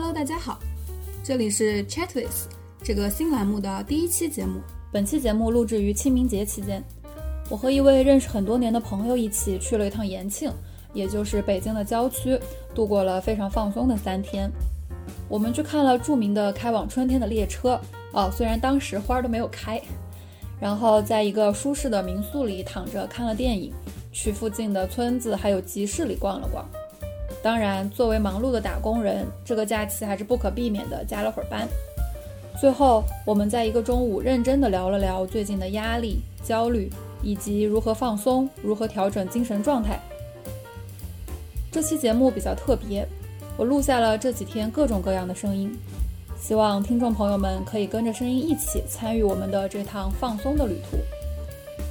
Hello，大家好，这里是 Chat with 这个新栏目的第一期节目。本期节目录制于清明节期间，我和一位认识很多年的朋友一起去了一趟延庆，也就是北京的郊区，度过了非常放松的三天。我们去看了著名的开往春天的列车，哦，虽然当时花儿都没有开。然后在一个舒适的民宿里躺着看了电影，去附近的村子还有集市里逛了逛。当然，作为忙碌的打工人，这个假期还是不可避免的加了会儿班。最后，我们在一个中午认真的聊了聊最近的压力、焦虑，以及如何放松、如何调整精神状态。这期节目比较特别，我录下了这几天各种各样的声音。希望听众朋友们可以跟着声音一起参与我们的这趟放松的旅途。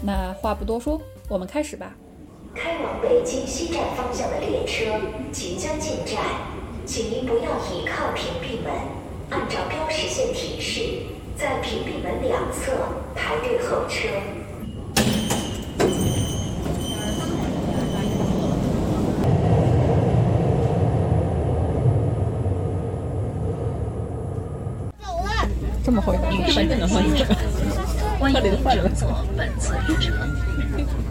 那话不多说，我们开始吧。开往北京西站方向的列车即将进站，请您不要倚靠屏蔽门，按照标识线提示，在屏蔽门两侧排队候车。这么厚一本，欢迎乘坐本次列车。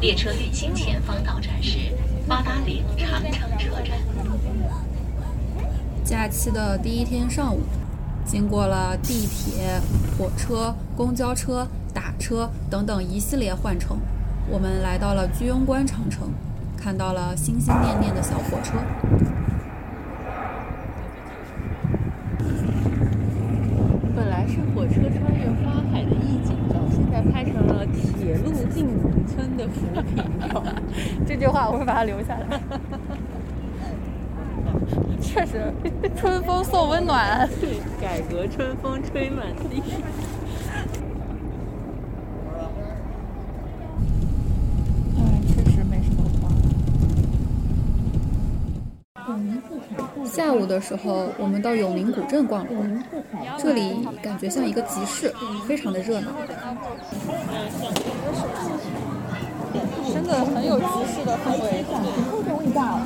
列车运行前方到站是八达岭长城车站。假期的第一天上午，经过了地铁、火车、公交车、打车等等一系列换乘，我们来到了居庸关长城，看到了心心念念的小火车。本来是火车穿越花海的意境照，现在拍成了铁路进农村的扶贫照。这句话我会把它留下来。确实，春风送温暖，改革春风吹满地。哎，确实没什么花。下午的时候，我们到永宁古镇逛了逛，这里感觉像一个集市，非常的热闹。真的很有集市的氛围。啊，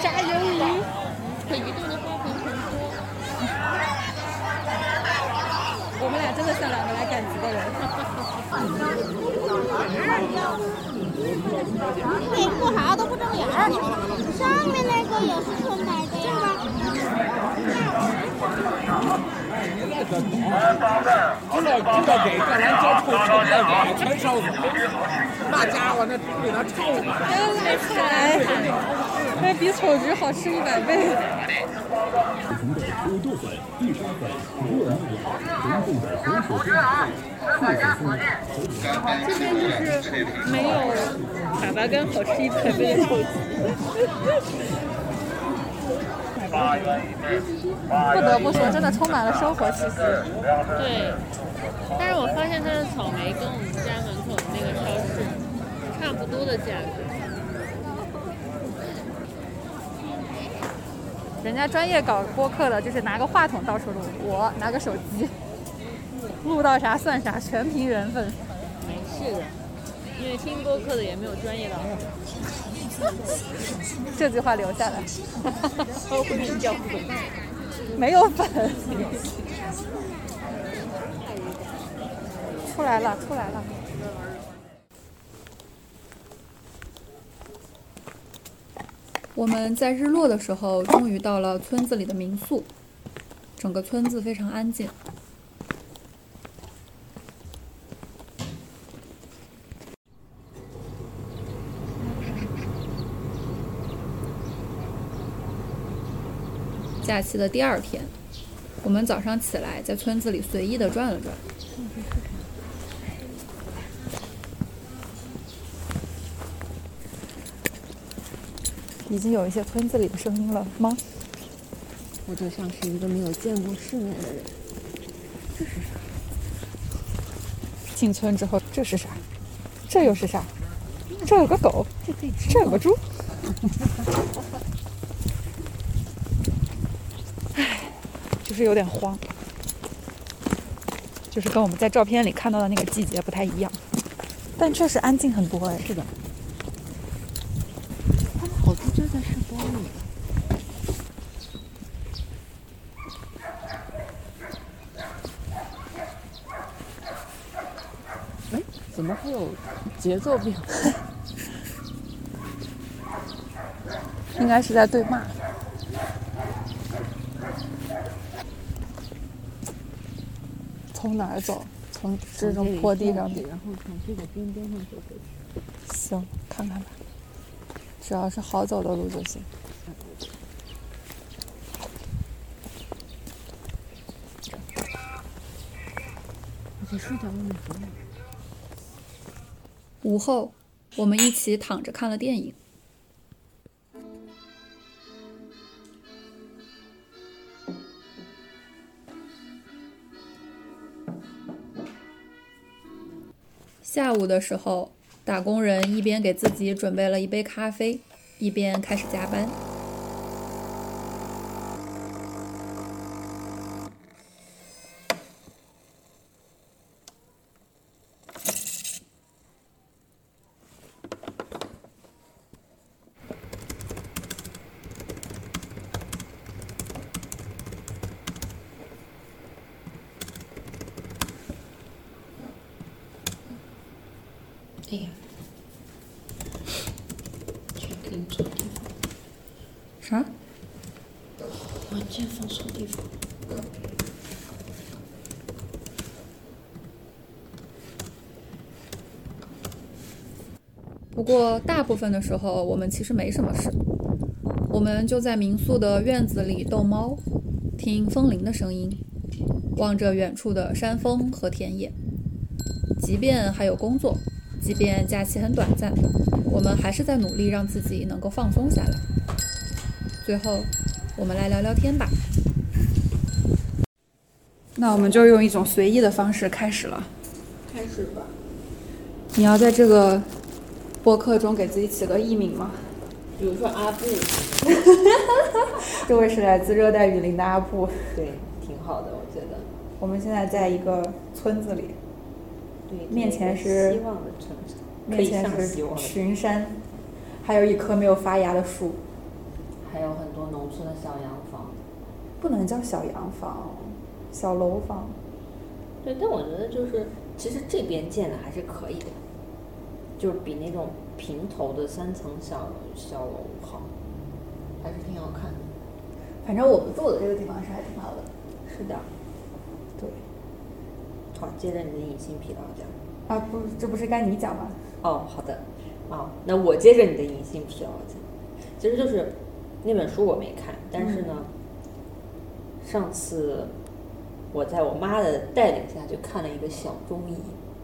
炸鱿鱼！可移动的花盆很多。我们俩真的像两个来赶集的人。内不好都不睁眼儿，上面那个也是纯白的呀。知道知道给这完交臭臭电网全烧死了，那家伙那给他臭的。来起来，那比丑橘好吃一百倍。这边就是没有粑粑干好吃一百倍的臭橘。不得不说，真的充满了生活气息。对，但是我发现它的草莓跟我们家门口的那个超市差不多的价格。人家专业搞播客的，就是拿个话筒到处录，我拿个手机，录到啥算啥，全凭缘分。没事的，因为听播客的也没有专业的。这句话留下来。我会给你叫粉。没有粉。出来了，出来了。我们在日落的时候，终于到了村子里的民宿。整个村子非常安静。假期的第二天，我们早上起来在村子里随意的转了转。已经有一些村子里的声音了吗？我就像是一个没有见过世面的人。这是啥？进村之后，这是啥？这又是啥？这有个狗，这有个猪。唉，就是有点慌，就是跟我们在照片里看到的那个季节不太一样，但确实安静很多哎。是的。节奏变快，应该是在对骂。从哪儿走？从这种坡地上走，然后从这个边边上走过去。行，看看吧，只要是好走的路就行。而且睡在外面很冷。午后，我们一起躺着看了电影。下午的时候，打工人一边给自己准备了一杯咖啡，一边开始加班。哎呀，这个给你错地方，啥？软件放错地方。不过大部分的时候，我们其实没什么事，我们就在民宿的院子里逗猫，听风铃的声音，望着远处的山峰和田野。即便还有工作，即便假期很短暂，我们还是在努力让自己能够放松下来。最后，我们来聊聊天吧。那我们就用一种随意的方式开始了。开始吧。你要在这个播客中给自己起个艺名吗？比如说阿布，这位是来自热带雨林的阿布。对，挺好的，我觉得。我们现在在一个村子里，对，面前是希望的村子，面前是。群山，还有一棵没有发芽的树，还有很多农村的小洋房。不能叫小洋房，小楼房。对，但我觉得就是，其实这边建的还是可以的，就是比那种平头的三层小小楼好，还是挺好看的。反正我们住的这个地方是还挺好的。是的。对。好，接着你的隐性疲劳讲。啊，不，这不是该你讲吗？哦，好的。哦，那我接着你的隐性疲劳讲。其实就是那本书我没看，但是呢，上次我在我妈的带领下就看了一个小中医。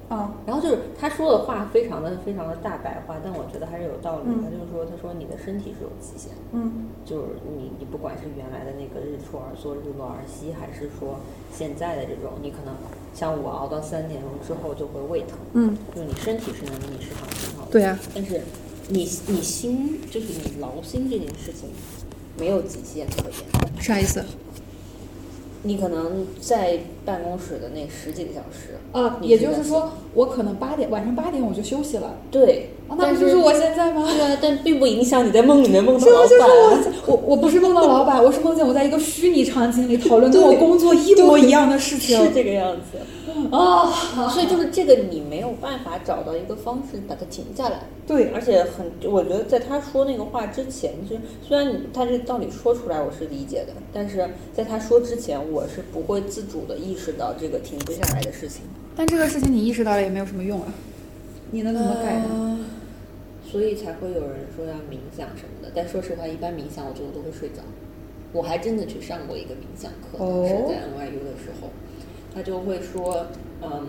啊，然后就是他说的话非常的非常的大白话，但我觉得还是有道理。嗯他就是说，他说你的身体是有极限的，嗯就是你你不管是原来的那个日出而作日落而息，还是说现在的这种，你可能像我熬到三点钟之后就会胃疼，嗯，就是你身体是能给你释放信号的，对呀、但是你你心就是你劳心这件事情没有极限可言。啥意思？你可能在办公室的那十几个小时啊，也就是说，我可能八点晚上八点我就休息了，对，啊，那不就是我现在吗？对啊，但并不影响你在梦里面梦到这老就是我板。，我我不是梦到老板，我是梦见我在一个虚拟场景里讨论跟我工作一模一样的事情。是这个样子啊，所以就是这个你没有办法找到一个方式把它停下来，对，而且很，我觉得在他说那个话之前，就虽然你他这道理说出来我是理解的，但是在他说之前，我是不会自主的意识到这个停不下来的事情。但这个事情你意识到了也没有什么用啊，你能怎么改呢？呃所以才会有人说要冥想什么的，但说实话，一般冥想我最后都会睡着。我还真的去上过一个冥想课，哦是在 NYU 的时候，他就会说，嗯，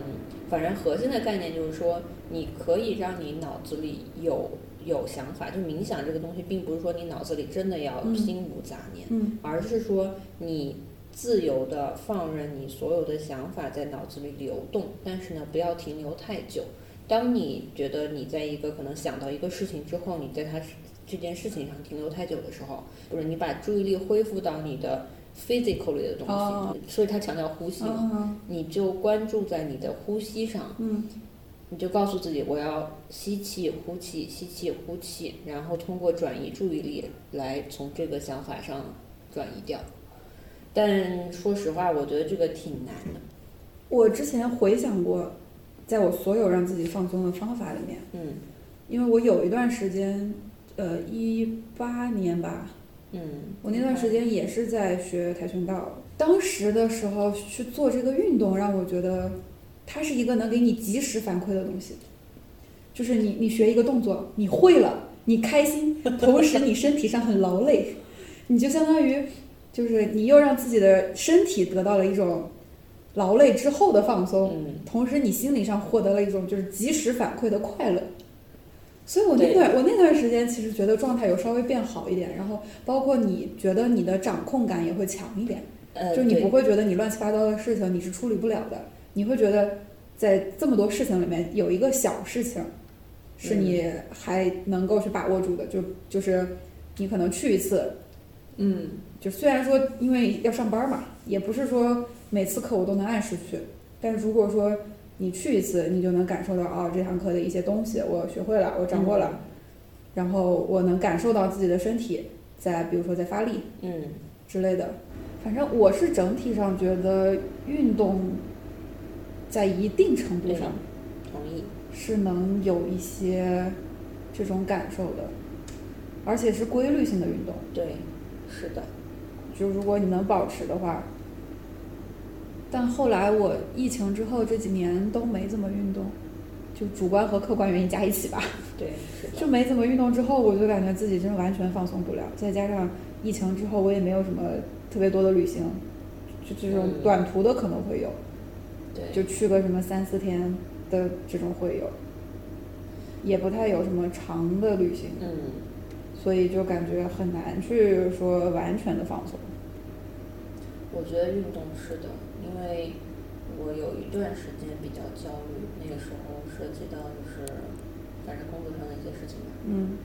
反正核心的概念就是说，你可以让你脑子里有有想法，就冥想这个东西，并不是说你脑子里真的要嗯心无杂念，嗯而是说你自由的放任你所有的想法在脑子里流动，但是呢，不要停留太久。当你觉得你在一个可能想到一个事情之后，你在它这件事情上停留太久的时候，或者你把注意力恢复到你的 physical 里的东西，哦。所以他强调呼吸。嘛，嗯你就关注在你的呼吸上，嗯。你就告诉自己我要吸气、呼气、吸气、呼气，然后通过转移注意力来从这个想法上转移掉。但说实话，我觉得这个挺难的。我之前回想过在我所有让自己放松的方法里面，嗯。因为我有一段时间，呃，一八年吧，嗯，我那段时间也是在学跆拳道，当时的时候去做这个运动，让我觉得它是一个能给你及时反馈的东西。就是你你学一个动作，你会了，你开心，同时你身体上很劳累，你就相当于就是你又让自己的身体得到了一种劳累之后的放松，嗯同时你心理上获得了一种就是及时反馈的快乐。所以我那段我那段时间其实觉得状态有稍微变好一点，然后包括你觉得你的掌控感也会强一点，呃，就你不会觉得你乱七八糟的事情你是处理不了的，你会觉得在这么多事情里面有一个小事情是你还能够去把握住的，就就是你可能去一次，嗯。就虽然说因为要上班嘛，也不是说每次课我都能按时去，但是如果说你去一次，你就能感受到哦这堂课的一些东西我学会了，我掌握了，然后我能感受到自己的身体在比如说在发力嗯之类的。反正我是整体上觉得运动在一定程度上同意，是能有一些这种感受的，而且是规律性的运动。对，是的，就如果你能保持的话。但后来我疫情之后这几年都没怎么运动，就主观和客观原因加一起吧，对，就没怎么运动之后，我就感觉自己真的完全放松不了。再加上疫情之后，我也没有什么特别多的旅行，就这种嗯短途的可能会有，对，就去个什么三四天的这种会有，也不太有什么长的旅行。嗯所以就感觉很难去说完全的放松。我觉得运动是的，因为我有一段时间比较焦虑，那个时候涉及到就是反正工作上的一些事情嘛，嗯。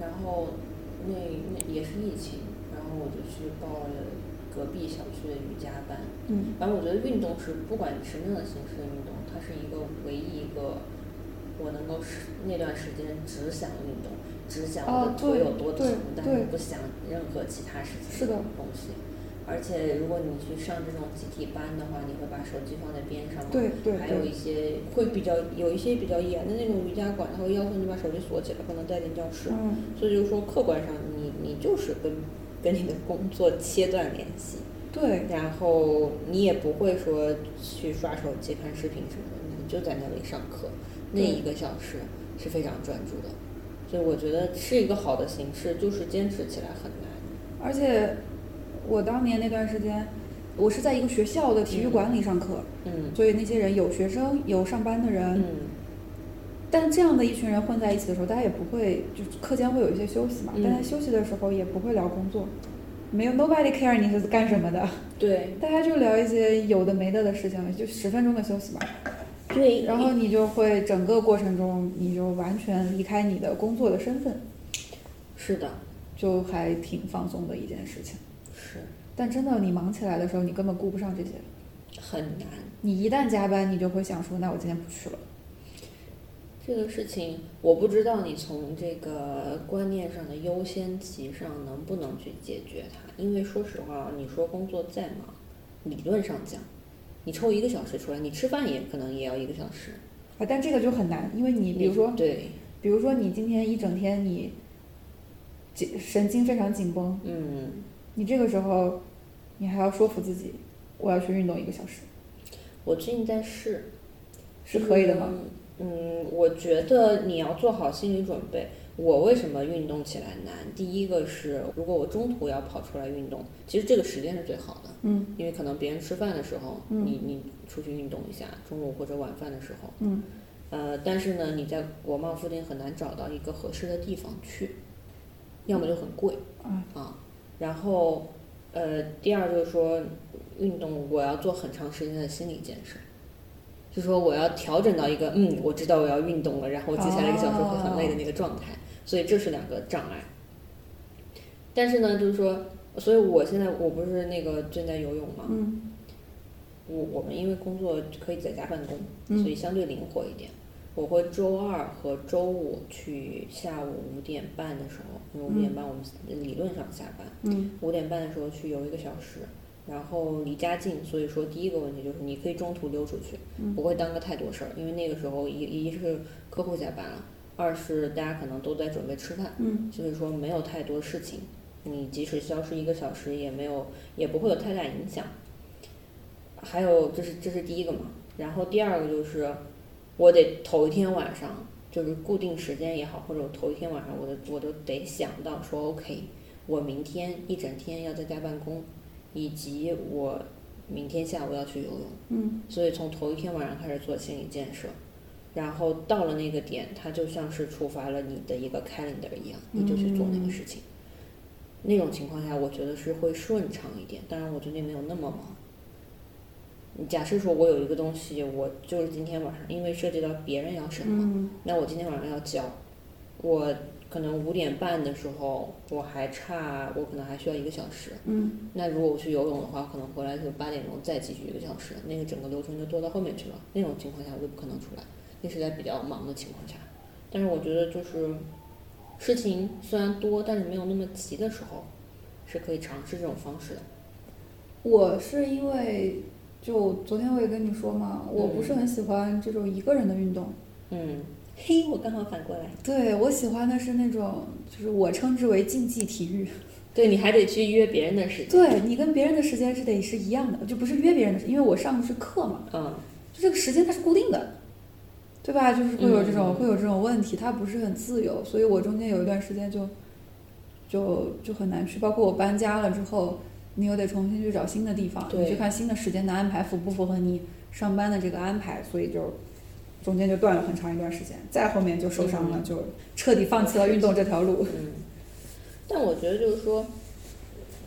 然后那那也是疫情，然后我就去报了隔壁小区的瑜伽班。嗯。反正我觉得运动是不管什么样的形式的运动，它是一个唯一一个我能够是那段时间只想运动，只想我的腿有多疼对，但对。是不想任何其他事情的。东西。而且如果你去上这种集体班的话，你会把手机放在边上嘛？对对还有一些会比较有一些比较严的那种瑜伽馆，他会要求你把手机锁起来，不能带进教室。嗯，所以就是说，客观上你你就是跟跟你的工作切断联系，对然后你也不会说去刷手机、看视频什么的，你就在那里上课，那一个小时是非常专注的。所以我觉得是一个好的形式，就是坚持起来很难。而且我当年那段时间，我是在一个学校的体育馆里上课，嗯。所以那些人有学生有上班的人，嗯，但这样的一群人混在一起的时候，大家也不会就是课间会有一些休息嘛，嗯。大家休息的时候也不会聊工作，没有 nobody care 你是干什么的，对。大家就聊一些有的没的的事情，就十分钟的休息嘛。对。然后你就会整个过程中，你就完全离开你的工作的身份，是的，就还挺放松的一件事情。是但真的，你忙起来的时候，你根本顾不上这些。很难。你一旦加班，你就会想说，那我今天不去了。这个事情，我不知道你从这个观念上的优先级上能不能去解决它。因为说实话，你说工作再忙，理论上讲，你抽一个小时出来，你吃饭也可能也要一个小时。啊，但这个就很难，因为你比如说，对，比如说你今天一整天你紧神经非常紧绷，嗯，你这个时候你还要说服自己，我要去运动一个小时，我最近在试，是可以的吗？嗯，我觉得你要做好心理准备。我为什么运动起来难？第一个是，如果我中途要跑出来运动，其实这个时间是最好的，嗯因为可能别人吃饭的时候，嗯你你出去运动一下，中午或者晚饭的时候，嗯呃，但是呢，你在国贸附近很难找到一个合适的地方去，要么就很贵嗯啊，然后呃，第二就是说，运动我要做很长时间的心理建设，就说我要调整到一个嗯，我知道我要运动了，然后接下来一个小时会很累的那个状态，所以这是两个障碍。但是呢，就是说，所以我现在我不是那个正在游泳吗？嗯我我们因为工作可以在家办公，嗯所以相对灵活一点。我会周二和周五去下午五点半的时候，因为五点半我们理论上下班，嗯五点半的时候去游一个小时，然后离家近，所以说第一个问题就是你可以中途溜出去，不会耽搁太多事儿，因为那个时候一一是客户下班了，二是大家可能都在准备吃饭，嗯，所以说没有太多事情，你即使消失一个小时也没有也不会有太大影响。还有这是这是第一个嘛，然后第二个就是我得头一天晚上就是固定时间也好，或者我头一天晚上我都我都得想到说 OK，我明天一整天要在家办公，以及我明天下午要去游泳，嗯，所以从头一天晚上开始做心理建设，然后到了那个点，它就像是触发了你的一个 calendar 一样，你就去做那个事情。那种情况下，我觉得是会顺畅一点。当然，我最近没有那么忙。你假设说我有一个东西，我就是今天晚上，因为涉及到别人要审核，嗯那我今天晚上要交，我可能五点半的时候，我还差，我可能还需要一个小时。嗯那如果我去游泳的话，可能回来就八点钟再继续一个小时，那个整个流程就拖到后面去了。那种情况下我就不可能出来，那是在比较忙的情况下。但是我觉得就是事情虽然多，但是没有那么急的时候，是可以尝试这种方式的。我是因为就昨天我也跟你说嘛，我不是很喜欢这种一个人的运动。嗯，嘿，我刚好反过来。对我喜欢的是那种，就是我称之为竞技体育。对，你还得去约别人的时间。对你跟别人的时间是得是一样的，就不是约别人的时，因为我上的是课嘛，嗯就这个时间它是固定的，对吧？就是会有这种、嗯会有这种问题，它不是很自由，所以我中间有一段时间就就就很难去，包括我搬家了之后，你又得重新去找新的地方，你去看新的时间的安排符不符合你上班的这个安排，所以就中间就断了很长一段时间，再后面就受伤了，嗯就彻底放弃了运动这条路。嗯，但我觉得就是说，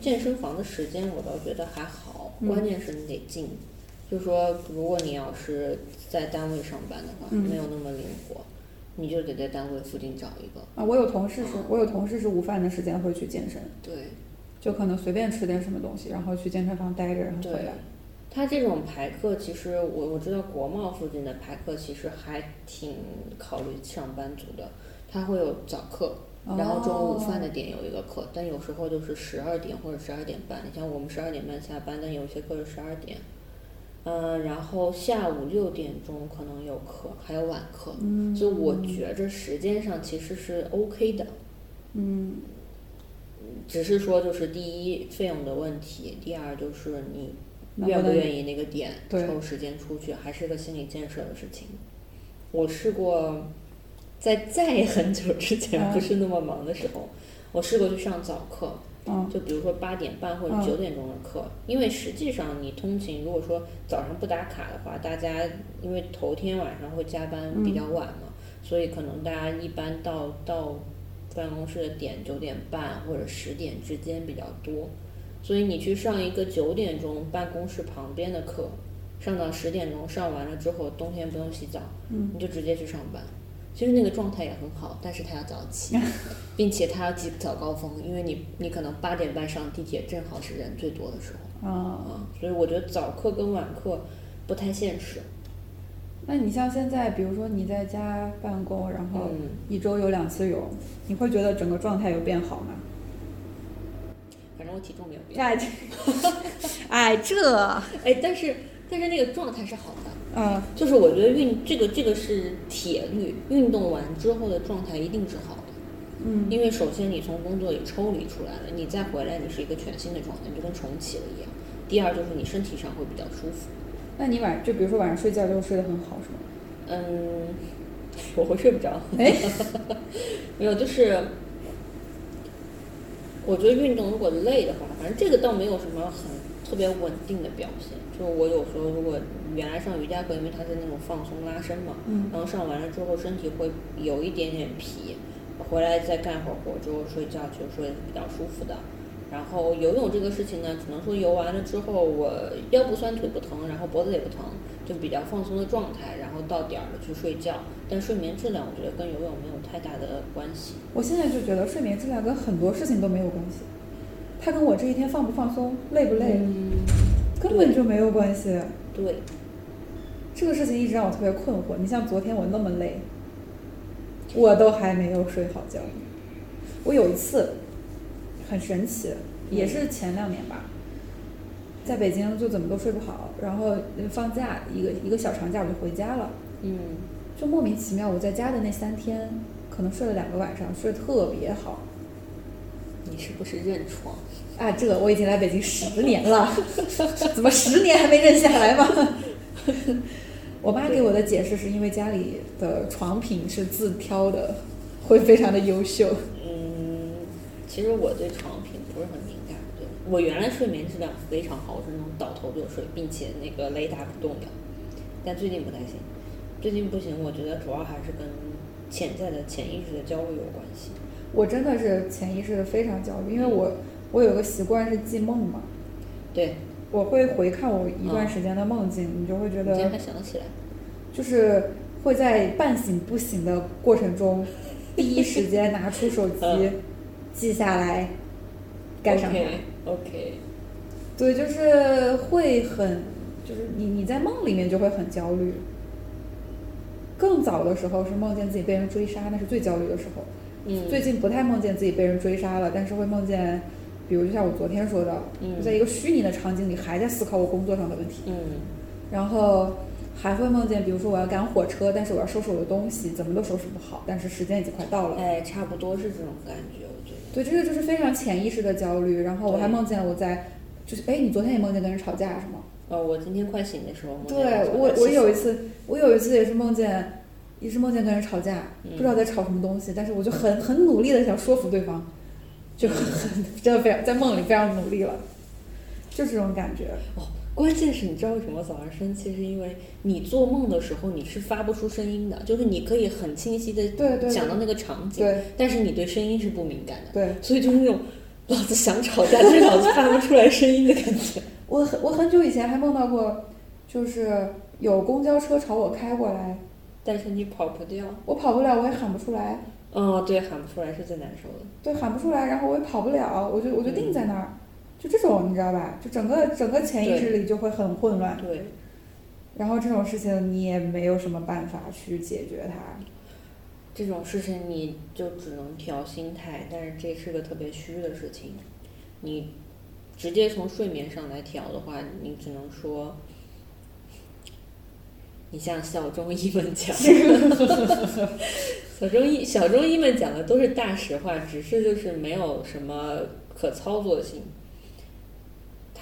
健身房的时间我倒觉得还好，嗯关键是你得进。就是说，如果你要是在单位上班的话，嗯没有那么灵活，你就得在单位附近找一个。啊，我有同事是，我有同事是午饭的时间会去健身，对就可能随便吃点什么东西，然后去健身房待着，然后回对来。，他这种排课，其实我我知道国贸附近的排课其实还挺考虑上班族的，他会有早课。然后中午午饭的点有一个课，但有时候就是十二点或者十二点半。你像我们十二点半下班，但有些课是十二点。嗯，然后下午六点钟可能有课，还有晚课，嗯所以我觉着时间上其实是 OK 的，嗯只是说就是第一费用的问题，第二就是你愿不愿意那个点抽时间出去，还是个心理建设的事情。我试过，在在很久之前嗯不是那么忙的时候，我试过去上早课，嗯就比如说八点半或者嗯九点钟的课，因为实际上你通勤，如果说早上不打卡的话，大家因为头天晚上会加班比较晚嘛，所以可能大家一般到到办公室的点九点半或者十点之间比较多，所以你去上一个九点钟办公室旁边的课，上到十点钟，上完了之后冬天不用洗澡，嗯你就直接去上班。其实那个状态也很好，但是他要早起，并且他要挤早高峰，因为你你可能八点半上地铁，正好是人最多的时候啊，啊，所以我觉得早课跟晚课不太现实。那你像现在，比如说你在家办公，然后嗯一周有两次游，你会觉得整个状态有变好吗？反正我体重没有变，哎，哎，这，哎，但是但是那个状态是好的。嗯就是我觉得运这个这个是铁律，运动完之后的状态一定是好的，嗯因为首先你从工作里抽离出来了，你再回来你是一个全新的状态，你就跟重启了一样。第二就是你身体上会比较舒服，那你晚就比如说晚上睡觉就睡得很好，是吗？嗯，我会睡不着，哎，没有，就是我觉得运动如果累的话，反正这个倒没有什么很特别稳定的表现。就我有时候如果原来上瑜伽课，因为它是那种放松拉伸嘛，嗯然后上完了之后身体会有一点点疲，回来再干会儿活之后睡觉，就睡得比较舒服的。然后游泳这个事情呢，只能说游完了之后，我腰不酸腿不疼，然后脖子也不疼，就比较放松的状态，然后到点儿了去睡觉。但睡眠质量，我觉得跟游泳没有太大的关系。我现在就觉得睡眠质量跟很多事情都没有关系，它跟我这一天放不放松、累不累、嗯，根本就没有关系。对，这个事情一直让我特别困惑。你像昨天我那么累，我都还没有睡好觉。我有一次很神奇，也是前两年吧，在北京就怎么都睡不好，然后放假一个一个小长假我就回家了，嗯，就莫名其妙我在家的那三天，可能睡了两个晚上，睡得特别好。你是不是认床？啊，这个我已经来北京十年了，怎么十年还没认下来吗？我妈给我的解释是因为家里的床品是自挑的，会非常的优秀。嗯，其实我对床品不是很敏感，对我原来睡眠质量非常好，我是那种倒头就睡，并且那个雷打不动的。但最近不太行，最近不行，我觉得主要还是跟潜在的潜意识的焦虑有关系。我真的是潜意识的非常焦虑，因为我我有个习惯是记梦嘛，对，我会回看我一段时间的梦境，你就会觉得起来。就是会在半醒不醒的过程中，第一时间拿出手机 嗯记下来，盖上它。OK 对，就是会很，就是你你在梦里面就会很焦虑。更早的时候是梦见自己被人追杀，那是最焦虑的时候。嗯，最近不太梦见自己被人追杀了，但是会梦见，比如就像我昨天说的，嗯我在一个虚拟的场景里还在思考我工作上的问题，嗯然后还会梦见，比如说我要赶火车，但是我要收拾我的东西，怎么都收拾不好，但是时间已经快到了。哎，差不多是这种感觉。对，这个就是非常潜意识的焦虑。然后我还梦见我在，就是哎，你昨天也梦见跟人吵架是吗？哦，我今天快醒的时候梦见对我，我有一次，我有一次也是梦见，也是梦见跟人吵架，不知道在吵什么东西，但是我就很很努力的想说服对方，就很很真的非常在梦里非常努力了，就这种感觉。哦，关键是你知道为什么早上生气？是因为你做梦的时候你是发不出声音的，就是你可以很清晰的对对想到那个场景，对但是你对声音是不敏感的，对，所以就是那种老子想吵架，但是老子发不出来声音的感觉。我很我很久以前还梦到过，就是有公交车朝我开过来，但是你跑不掉。我跑不了，我也喊不出来，哦，对，喊不出来是最难受的。对，喊不出来，然后我也跑不了，我就我就定在那儿，就这种你知道吧？就整个整个潜意识里就会很混乱，对，然后这种事情你也没有什么办法去解决它。这种事情你就只能调心态，但是这是个特别虚的事情。你直接从睡眠上来调的话，你只能说，你像小中医们讲，小中医小中医们讲的都是大实话，只是就是没有什么可操作性。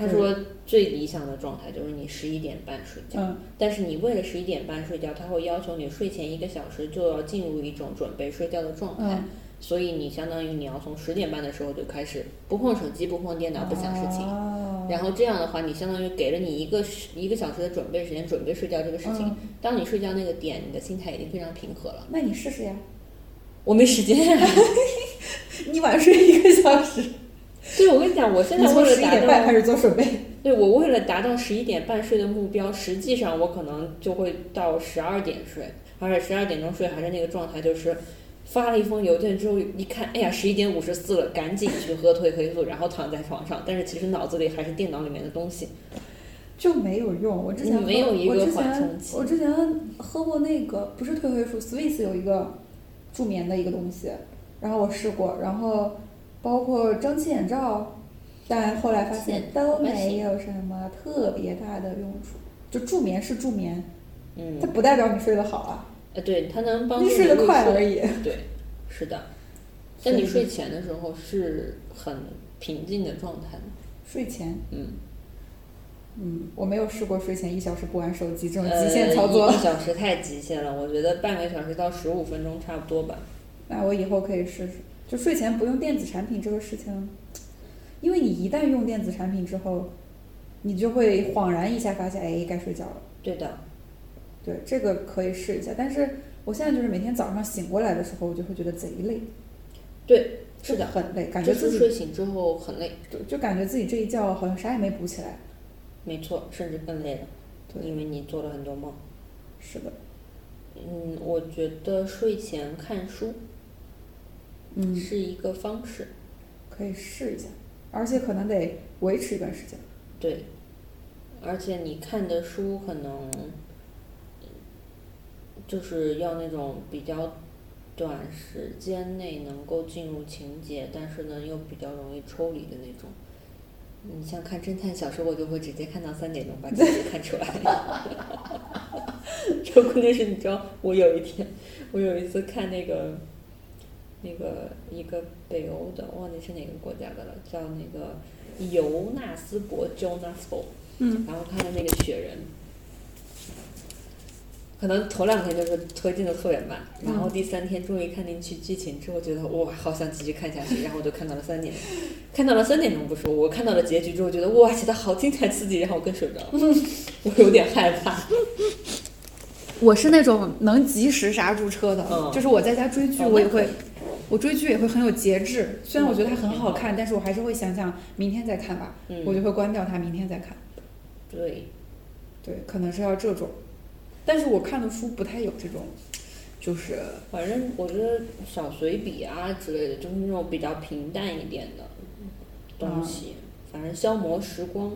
他说最理想的状态就是你十一点半睡觉，嗯，但是你为了十一点半睡觉，他会要求你睡前一个小时就要进入一种准备睡觉的状态，嗯。所以你相当于你要从十点半的时候就开始不碰手机、不碰电脑、不想事情，哦。然后这样的话，你相当于给了你一个时一个小时的准备时间，准备睡觉这个事情。嗯。当你睡觉那个点，你的心态已经非常平和了。那你试试呀，我没时间、啊，你晚睡一个小时，对，我跟你讲，我现在为了达十一点半开到，始做准备。对我为了达到十一点半睡的目标，实际上我可能就会到十二点睡，而且十二点钟睡还是那个状态，就是发了一封邮件之后，一看，哎呀，十一点五十四了，赶紧去喝褪黑素，然后躺在床上，但是其实脑子里还是电脑里面的东西。就没有用。我之前没有一个缓冲期我之前喝过那个不是褪黑素，Swiss 有一个助眠的一个东西，然后我试过，然后包括蒸汽眼罩，但后来发现都没有什么特别大的用处。就助眠是助眠，嗯它，不代表你睡得好啊，呃，对，它能帮助你睡得快而已。对，是的。但你睡前的时候是很平静的状态吗？睡前，嗯，嗯，我没有试过睡前一小时不玩手机这种呃，极限操作一。小时太极限了，我觉得半个小时到十五分钟差不多吧。那我以后可以试试，就睡前不用电子产品这个事情，因为你一旦用电子产品之后，你就会恍然一下发现，哎，该睡觉了。对的，对，这个可以试一下。但是我现在就是每天早上醒过来的时候，我就会觉得贼累，对，是的，很累，感觉自己睡醒之后很累，就就感觉自己这一觉好像啥也没补起来。没错，甚至更累了，对因为你做了很多梦。是的，嗯，我觉得睡前看书嗯，是一个方式。可以试一下，而且可能得维持一段时间。对，而且你看的书可能就是要那种比较短时间内能够进入情节，但是呢又比较容易抽离的那种。你像看侦探小说，我就会直接看到三点钟把结局 看出来。这关键是你知道，我有一天，我有一次看那个那个一个北欧的，忘记是哪个国家的了，叫那个尤纳斯伯 （Jonas b o 嗯，然后看的那个雪人，可能头两天就是推进的特别慢，然后第三天终于看进去剧情之后，觉得哇，好想继续看下去，然后我就看到了三点，看到了三点钟不说，我看到了结局之后，觉得哇，写的好精彩刺激，然后我更睡不着，我有点害怕。我是那种能及时刹住车的，嗯。就是我在家追剧，哦我也会我追剧也会很有节制。虽然我觉得它很好嗯看，但是我还是会想想明天再看吧，嗯，我就会关掉它，明天再看。对，对，可能是要这种，但是我看的书不太有这种，就是反正我觉得小随笔啊之类的，就是那种比较平淡一点的东西，反正消磨时光。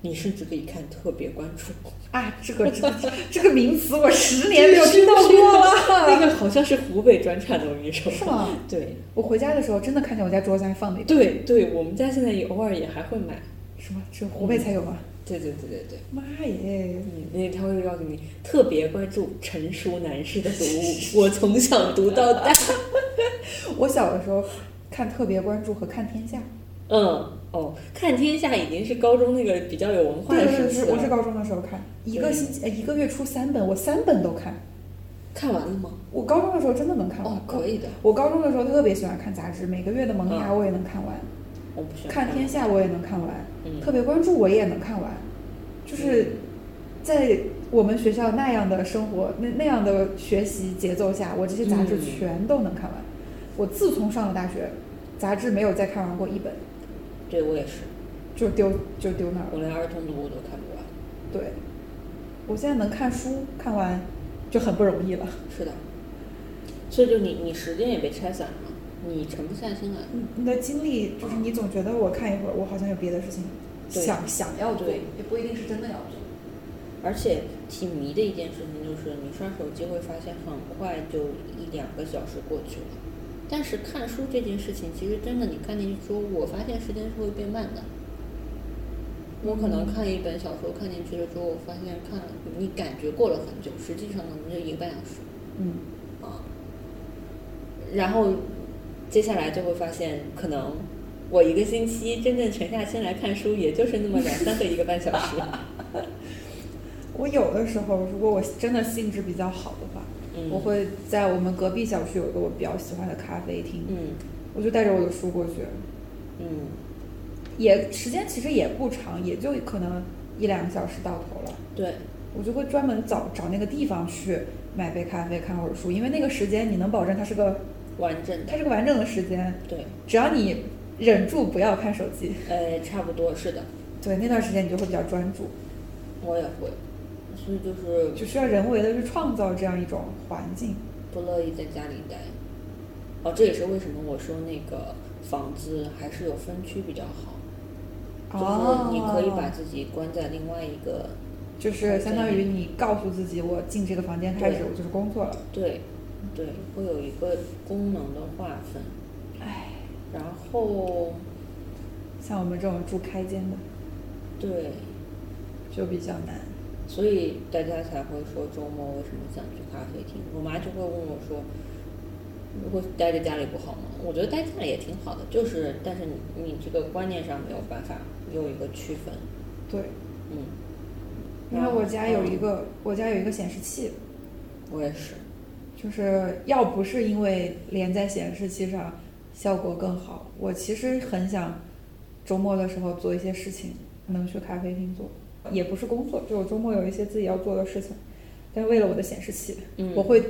你甚至可以看特别关注，啊，这个这个 这个名词我十年没有听到过了。那个好像是湖北专产的，我跟你说。是吗？对我回家的时候真的看见我家桌子上还放了一本，对对，我们家现在也偶尔也还会买。什么？只有湖北才有吗？对对对对对，妈耶！嗯，那他会告诉你特别关注成熟男士的读物，我从小读到大。我小的时候看特别关注和看天下，嗯，哦，看天下已经是高中那个比较有文化的时期了。是我是高中的时候看，一个星期呃一个月出三本，我三本都看。看完了吗？我高中的时候真的能看完。哦，可以的。我高中的时候特别喜欢看杂志，每个月的《萌芽》嗯我也能看完，我不喜欢看天下我也能看完，嗯特别关注我也能看完，就是在我们学校那样的生活那那样的学习节奏下，我这些杂志嗯全都能看完。我自从上了大学，杂志没有再看完过一本，对我也是，就丢就丢那儿了。我连儿童读物都看不完。对，我现在能看书看完就很不容易了。是的，所以就你你时间也被拆散了，你沉不下心来。你的精力就是你总觉得我看一会儿，我好像有别的事情对想想要做，对也不一定是真的要做。而且挺迷的一件事情就是，你刷手机会发现很快就一两个小时过去了。但是看书这件事情，其实真的你看进去之后，我发现时间是会变慢的。我可能看一本小说看进去了之后，我发现看了你感觉过了很久，实际上可能就一个半小时嗯，啊。然后接下来就会发现，可能我一个星期真正沉下心来看书，也就是那么两三个一个半小时。我有的时候如果我真的兴致比较好的话，嗯。我会在我们隔壁小区有一个我比较喜欢的咖啡厅，嗯。我就带着我的书过去，嗯。也时间其实也不长，也就可能一两个小时到头了。对，我就会专门找找那个地方去买杯咖啡，看会儿书，因为那个时间你能保证它是个完整的。它是个完整的时间，对，只要你忍住不要看手机，呃，差不多是的，对那段时间你就会比较专注，我也会，所以就是就需要人为的去创造这样一种环境。不乐意在家里待。哦，这也是为什么我说那个房子还是有分区比较好，就是你可以把自己关在另外一个，就是相当于你告诉自己，我进这个房间开始我就是工作了。对，对，会有一个功能的划分。唉，然后，像我们这种住开间的对，就比较难。所以大家才会说周末为什么想去咖啡厅？我妈就会问我说：“如果待在家里不好吗？”我觉得待家里也挺好的，就是但是你你这个观念上没有办法有一个区分，对，嗯。因为我家有一嗯个，我家有一个显示器，我也是，就是要不是因为连在显示器上效果更好，我其实很想周末的时候做一些事情，能去咖啡厅做，也不是工作，就我周末有一些自己要做的事情，但是为了我的显示器，嗯我会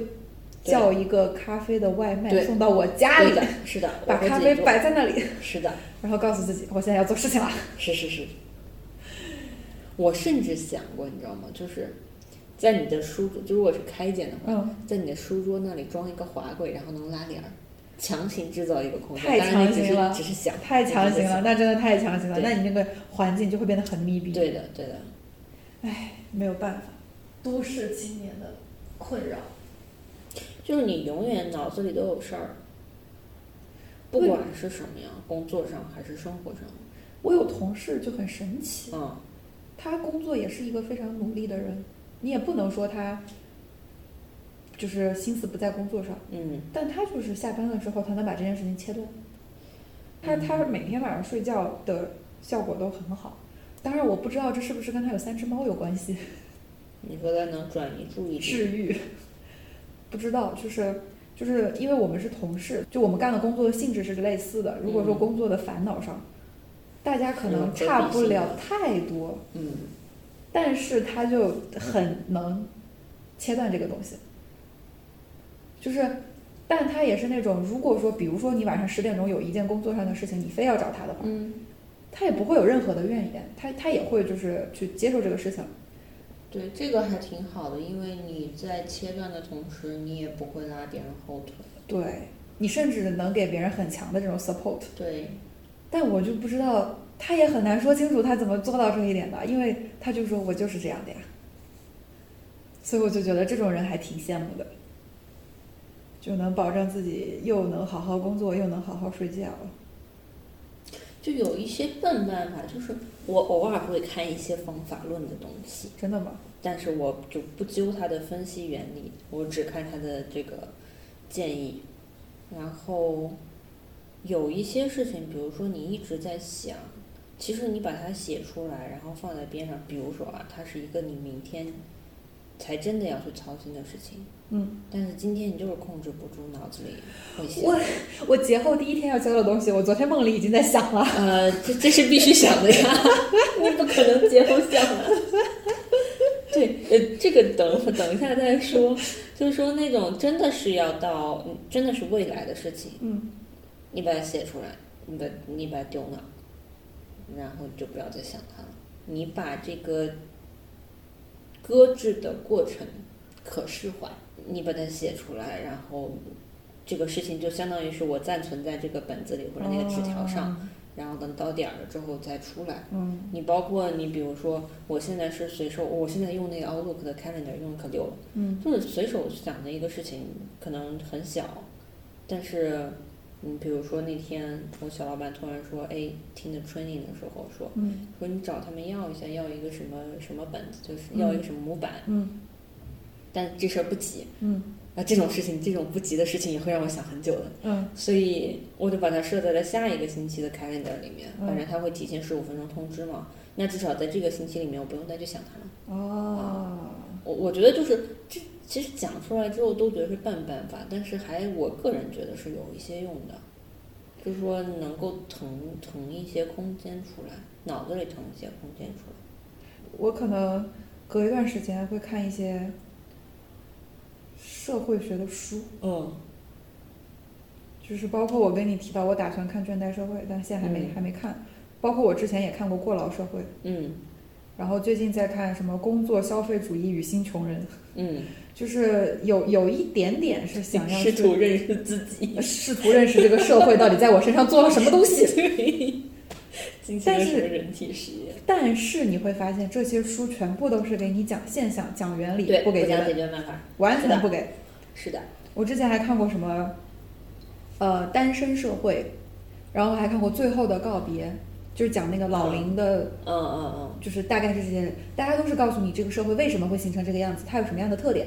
叫一个咖啡的外卖送到我家里是的，把咖啡摆在那里，是的，然后告诉自己我现在要做事情了。是是是。我甚至想过，你知道吗？就是在你的书桌，就如果是开间的话，嗯在你的书桌那里装一个滑柜，然后能拉帘儿，强行制造一个空间。太强行了只是想，太强行了，那真的太强行了，那你那个环境就会变得很密闭。对的，对的。唉，没有办法，都市青年的困扰。就是你永远脑子里都有事儿，不管是什么样，工作上还是生活上，我有同事就很神奇，嗯他工作也是一个非常努力的人，你也不能说他就是心思不在工作上，嗯。但他就是下班了之后，他能把这件事情切断。他他每天晚上睡觉的效果都很好，当然我不知道这是不是跟他有三只猫有关系，你说他能转移注意力，治愈，不知道，就是就是因为我们是同事，就我们干的工作的性质是类似的。如果说嗯。工作的烦恼上，大家可能差不了太多，嗯。但是他就很能切断这个东西，就是，但他也是那种，如果说，比如说你晚上十点钟有一件工作上的事情，你非要找他的话，嗯，他也不会有任何的怨言，他他也会就是去接受这个事情。对，这个还挺好的，因为你在切断的同时，你也不会拉别人后腿。对你甚至能给别人很强的这种 support，对，但我就不知道，他也很难说清楚他怎么做到这一点的，因为他就说我就是这样的呀，所以我就觉得这种人还挺羡慕的，就能保证自己又能好好工作，又能好好睡觉。就有一些笨办法，就是我偶尔会看一些方法论的东西，真的吗？但是我就不揪它的分析原理，我只看它的这个建议。然后有一些事情，比如说你一直在想，其实你把它写出来，然后放在边上，比如说啊，它是一个你明天才真的要去操心的事情，嗯，但是今天你就是控制不住脑子里会想。我我节后第一天要交的东西，我昨天梦里已经在想了。呃，这这是必须想的呀，你不可能节后想的。对，呃，这个等等一下再说。就是说那种真的是要到，嗯真的是未来的事情，嗯你把它写出来，你把你把它丢那，然后就不要再想它了。你把这个搁置的过程可释怀，你把它写出来，然后这个事情就相当于是我暂存在这个本子里或者那个纸条上。然后等到点儿了之后再出来。嗯你包括你比如说，我现在是随手，我现在用那个 Outlook 的 Calendar 用的可溜了，嗯就是随手想的一个事情，可能很小，但是，嗯，比如说那天我小老板突然说，哎，听的 training 的时候说，嗯说你找他们要一下，要一个什么什么本子，就是要一个什么模板，嗯但这事儿不急。嗯啊，这种事情，这种不急的事情也会让我想很久的。嗯所以我就把它设在了下一个星期的 calendar 里面，嗯反正他会提前十五分钟通知嘛。那至少在这个星期里面，我不用再去想它了。哦，我我觉得就是这其实讲出来之后都觉得是笨办法，但是还我个人觉得是有一些用的，就是说能够腾腾一些空间出来，脑子里腾一些空间出来。我可能隔一段时间会看一些社会学的书，嗯就是包括我跟你提到，我打算看《倦怠社会》，但现在还没、嗯还没看。包括我之前也看过《过劳社会》，嗯然后最近在看什么《工作消费主义与新穷人》，嗯，就是有有一点点是想要试图认识自己，试图认识这个社会到底在我身上做了什么东西。但是人体实验？但是你会发现，这些书全部都是给你讲现象、讲原理，不给解，决办法。完全不给。是的，我之前还看过什么，呃，单身社会，然后还看过《最后的告别》，就是讲那个老龄的，嗯嗯嗯，就是大概是这些人，大家都是告诉你这个社会为什么会形成这个样子，它有什么样的特点，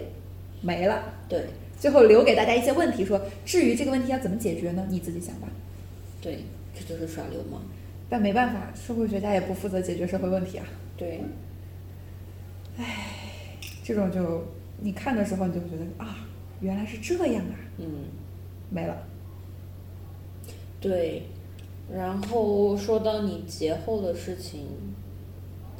没了。对最后留给大家一些问题，说至于这个问题要怎么解决呢？你自己想吧。对，这就是耍流氓。但没办法，社会学家也不负责解决社会问题啊。对，唉这种就你看的时候，你就会觉得啊，原来是这样啊，嗯，没了。对。然后说到你节后的事情，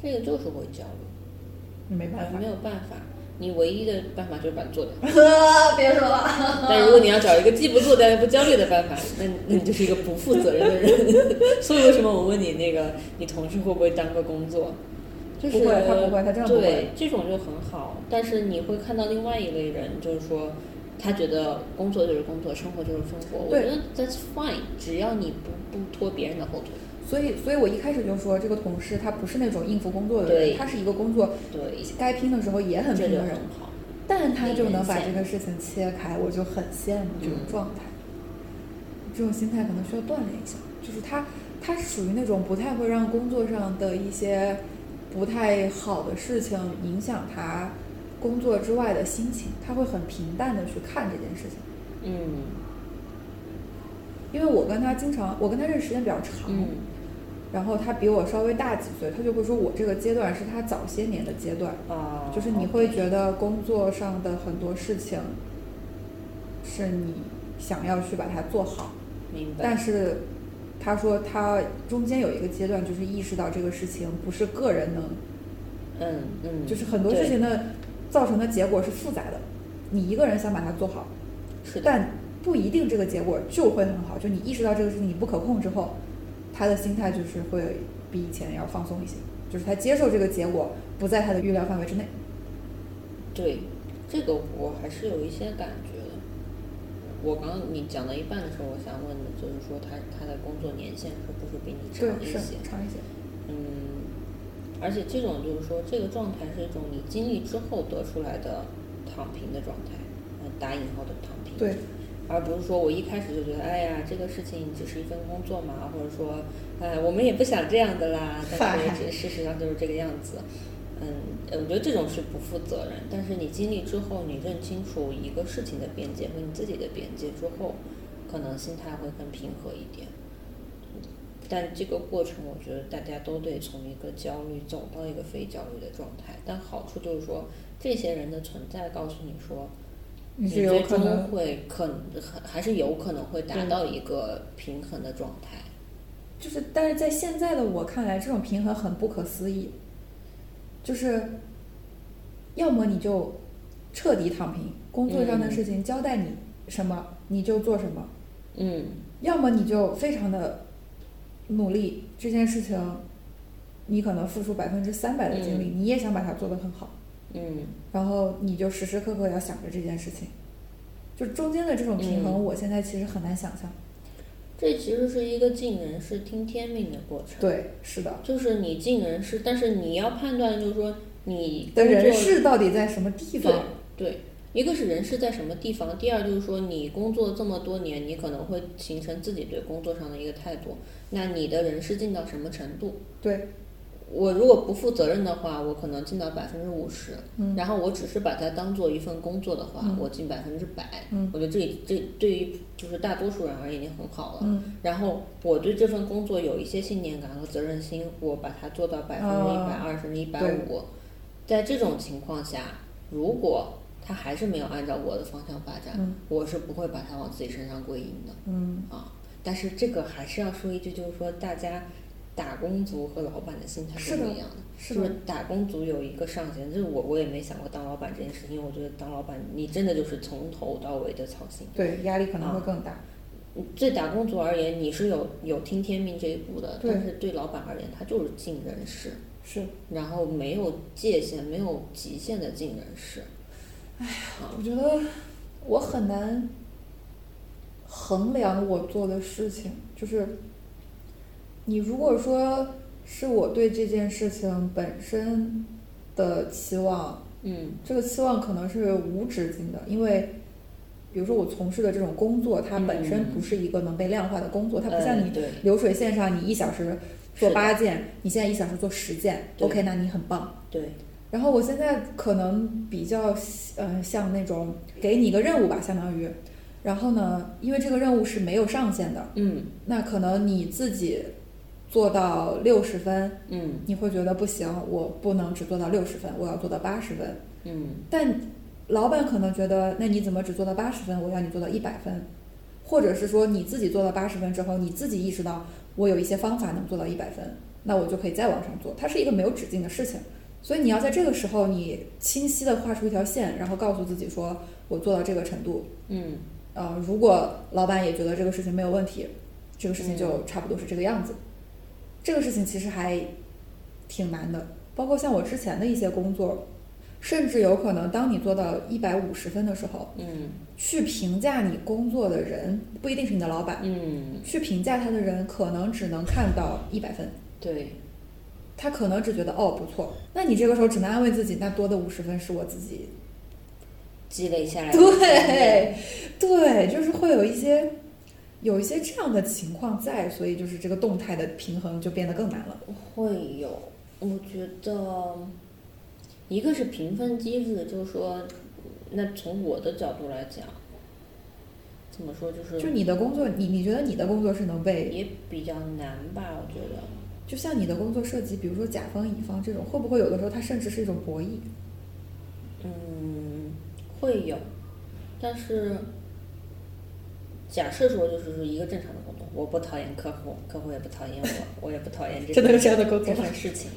这个就是会焦虑，没办法没，有办法。你唯一的办法就是把它做掉。别说了。但如果你要找一个既不做掉又不焦虑的办法，那那你就是一个不负责任的人。所以为什么我问你那个，你同事会不会当个工作？就是不会他不会他真的不会对，这种就很好。但是你会看到另外一类人，就是说，他觉得工作就是工作，生活就是生活。我觉得 that's fine，只要你不不拖别人的后腿。所以，所以我一开始就说，这个同事他不是那种应付工作的人，他是一个工作对，该拼的时候也很拼的人，好。但他就能把这个事情切开，我就很羡慕这种状态。这种心态可能需要锻炼一下，就是他他是属于那种不太会让工作上的一些不太好的事情影响他工作之外的心情，他会很平淡的去看这件事情。嗯。因为我跟他经常，我跟他认识时间比较长，嗯。然后他比我稍微大几岁，他就会说我这个阶段是他早些年的阶段，啊，就是你会觉得工作上的很多事情是你想要去把它做好，明白，但是他说他中间有一个阶段，就是意识到这个事情不是个人能，嗯嗯，就是很多事情的造成的结果是复杂的，你一个人想把它做好，是，但不一定这个结果就会很好。就你意识到这个事情你不可控之后，他的心态就是会比以前要放松一些，就是他接受这个结果不在他的预料范围之内。对，这个我还是有一些感觉的。我刚刚你讲到一半的时候，我想问的就是说他他的工作年限是不是比你长一些？长一些。嗯，而且这种就是说，这个状态是一种你经历之后得出来的躺平的状态，呃，打引号的躺平。对，而不是说我一开始就觉得，哎呀，这个事情只是一份工作嘛，或者说，哎，我们也不想这样的啦，但是 这事实上就是这个样子。嗯，呃我觉得这种是不负责任。但是你经历之后，你认清楚一个事情的边界和你自己的边界之后，可能心态会更平和一点。但这个过程，我觉得大家都得从一个焦虑走到一个非焦虑的状态。但好处就是说，这些人的存在告诉你说，你是有最终可能会可还还是有可能会达到一个平衡的状态。就是，但是在现在的我看来，这种平衡很不可思议。就是，要么你就彻底躺平，工作上的事情交代你什么你就做什么，嗯要么你就非常的努力，这件事情你可能付出百分之三百的精力，你也想把它做得很好，嗯然后你就时时刻刻要想着这件事情。就中间的这种平衡，嗯我现在其实很难想象。这其实是一个尽人事听天命的过程。，对，是的。就是你尽人事，但是你要判断，就是说你的人事到底在什么地方？对对，一个是人事在什么地方，第二就是说你工作这么多年，你可能会形成自己对工作上的一个态度。那你的人事进到什么程度？对，我如果不负责任的话，我可能进到百分之五十，嗯然后我只是把它当做一份工作的话，嗯我进百分之百。嗯我觉得这这对于就是大多数人而言已经很好了。嗯然后我对这份工作有一些信念感和责任心，我把它做到百分之一百二甚至一百五。在这种情况下，如果它还是没有按照我的方向发展，嗯我是不会把它往自己身上归因的。嗯啊，但是这个还是要说一句，就是说大家打工族和老板的心态是不一样的。是的就是打工族有一个上限，就是我我也没想过当老板这件事情，因为我觉得当老板你真的就是从头到尾的操心。对，压力可能会啊更大。对打工族而言，你是有有听天命这一步的，但是对老板而言，他就是尽人事，是，然后没有界限、没有极限的尽人事。我觉得我很难衡量我做的事情，就是你如果说是我对这件事情本身的期望，嗯。这个期望可能是无止境的，因为比如说我从事的这种工作，它本身嗯。不是一个能被量化的工作，它不像你流水线上你一小时做八件，你现在一小时做十件，OK，那你很棒。对，然后我现在可能比较呃像那种给你一个任务吧，相当于，然后呢，因为这个任务是没有上限的，嗯那可能你自己做到六十分，嗯你会觉得不行，我不能只做到六十分，我要做到八十分。嗯但老板可能觉得，那你怎么只做到八十分？我要你做到一百分，或者是说你自己做到八十分之后，你自己意识到我有一些方法能做到一百分，那我就可以再往上做。它是一个没有止境的事情，所以你要在这个时候，你清晰的画出一条线，然后告诉自己说，我做到这个程度，嗯。呃，如果老板也觉得这个事情没有问题，这个事情就差不多是这个样子。这个事情其实还挺难的，包括像我之前的一些工作，甚至有可能当你做到一百五十分的时候，嗯。去评价你工作的人不一定是你的老板，嗯，去评价他的人可能只能看到一百分，对，他可能只觉得哦不错，那你这个时候只能安慰自己，那多的五十分是我自己积累下来的对，对，就是会有一些有一些这样的情况在，所以就是这个动态的平衡就变得更难了。会有，我觉得一个是评分机制，就是说，那从我的角度来讲，怎么说就是就你的工作，你你觉得你的工作是能被，也比较难吧？我觉得，就像你的工作涉及，比如说甲方乙方这种，会不会有的时候它甚至是一种博弈？嗯，会有，但是假设说就是是一个正常的工作，我不讨厌客户，客户也不讨厌我，我也不讨厌这 真的个这样的工作这份事情。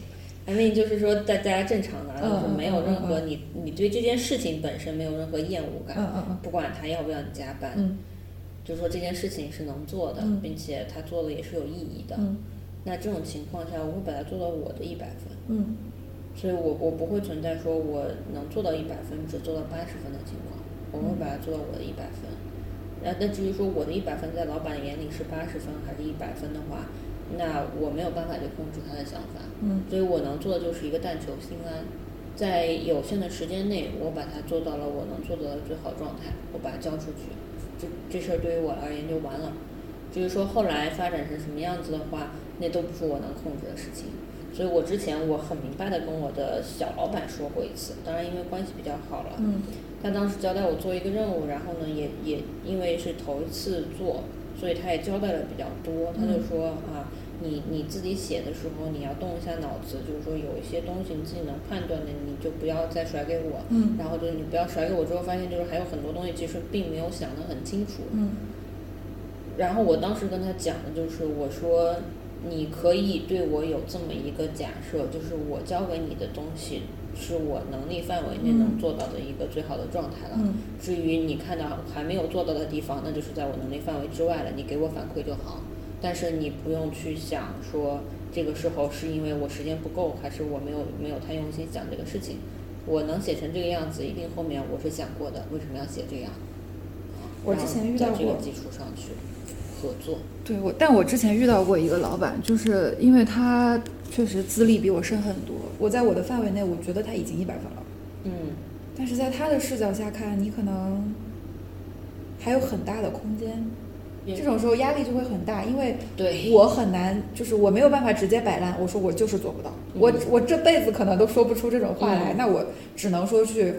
I mean，就是说大大家正常的，嗯就是没有任何你你对这件事情本身没有任何厌恶感，不管他要不要你加班，嗯就是说这件事情是能做的，嗯并且他做的也是有意义的。嗯那这种情况下，我会把它做到我的一百分。嗯所以我我不会存在说我能做到一百分，只做到八十分的情况，我会把它做到我的一百分。那那至于说我的一百分在老板眼里是八十分还是一百分的话，那我没有办法去控制他的想法。嗯所以我能做的就是一个但求心安，在有限的时间内，我把它做到了我能做到的最好状态，我把它交出去，这这事儿对于我而言就完了。至于说后来发展成什么样子的话，那都不是我能控制的事情。所以我之前我很明白的跟我的小老板说过一次，当然因为关系比较好了，嗯他当时交代我做一个任务，然后呢，也也因为是头一次做，所以他也交代的比较多。他就说啊，你你自己写的时候，你要动一下脑子，就是说有一些东西你自己能判断的，你就不要再甩给我。嗯然后就是你不要甩给我之后，发现就是还有很多东西其实并没有想得很清楚。嗯然后我当时跟他讲的就是，我说你可以对我有这么一个假设，就是我交给你的东西是我能力范围内能嗯做到的一个最好的状态了。嗯至于你看到还没有做到的地方，那就是在我能力范围之外了，你给我反馈就好。但是你不用去想说这个时候是因为我时间不够，还是我没有没有太用心想这个事情。我能写成这个样子，一定后面我是想过的，为什么要写这样？我之前遇到过在这个基础上去合作。对我，但我之前遇到过一个老板，就是因为他确实资历比我深很多，我在我的范围内，我觉得他已经一百分了，嗯但是在他的视角下看，你可能还有很大的空间。这种时候压力就会很大，因为我很难，就是我没有办法直接摆烂，我说我就是做不到，我我这辈子可能都说不出这种话来，嗯那我只能说去，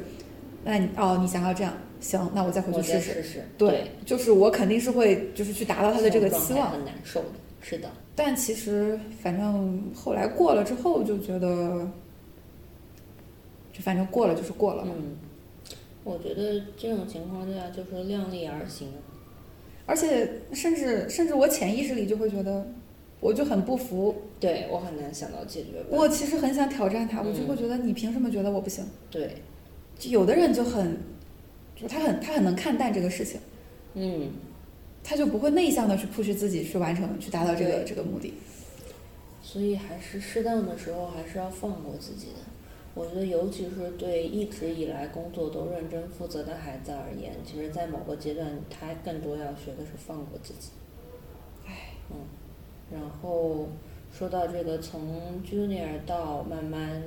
那你哦你想要这样，行，那我再回去试试试对，就是我肯定是会就是去达到他的这个期望，很难受的，是的。但其实反正后来过了之后就觉得，就反正过了就是过了嘛。嗯，我觉得这种情况下就是量力而行。而且甚至甚至我潜意识里就会觉得，我就很不服，对我很难想到解决。我其实很想挑战他，我就嗯会觉得你凭什么觉得我不行？对，就有的人就很，就他很他很能看淡这个事情，嗯，他就不会内向的去 push 自己去完成去达到这个这个目的。所以还是适当的时候还是要放过自己的。我觉得，尤其是对一直以来工作都认真负责的孩子而言，其实，在某个阶段，他更多要学的是放过自己。唉，嗯，然后说到这个从 junior 到慢慢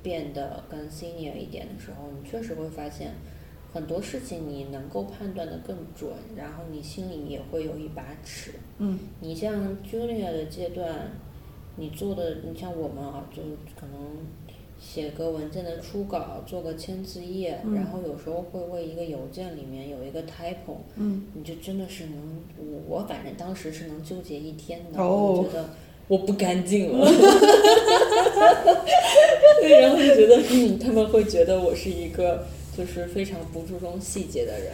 变得更 senior 一点的时候，你确实会发现很多事情你能够判断的更准，然后你心里也会有一把尺。嗯。你像 junior 的阶段，你做的，你像我们啊，就可能写个文件的初稿，做个签字页，嗯。然后有时候会为一个邮件里面有一个 typo，嗯，你就真的是能，我我反正当时是能纠结一天的，哦。觉得我不干净了，对，然后就觉得，嗯，他们会觉得我是一个就是非常不注重细节的人，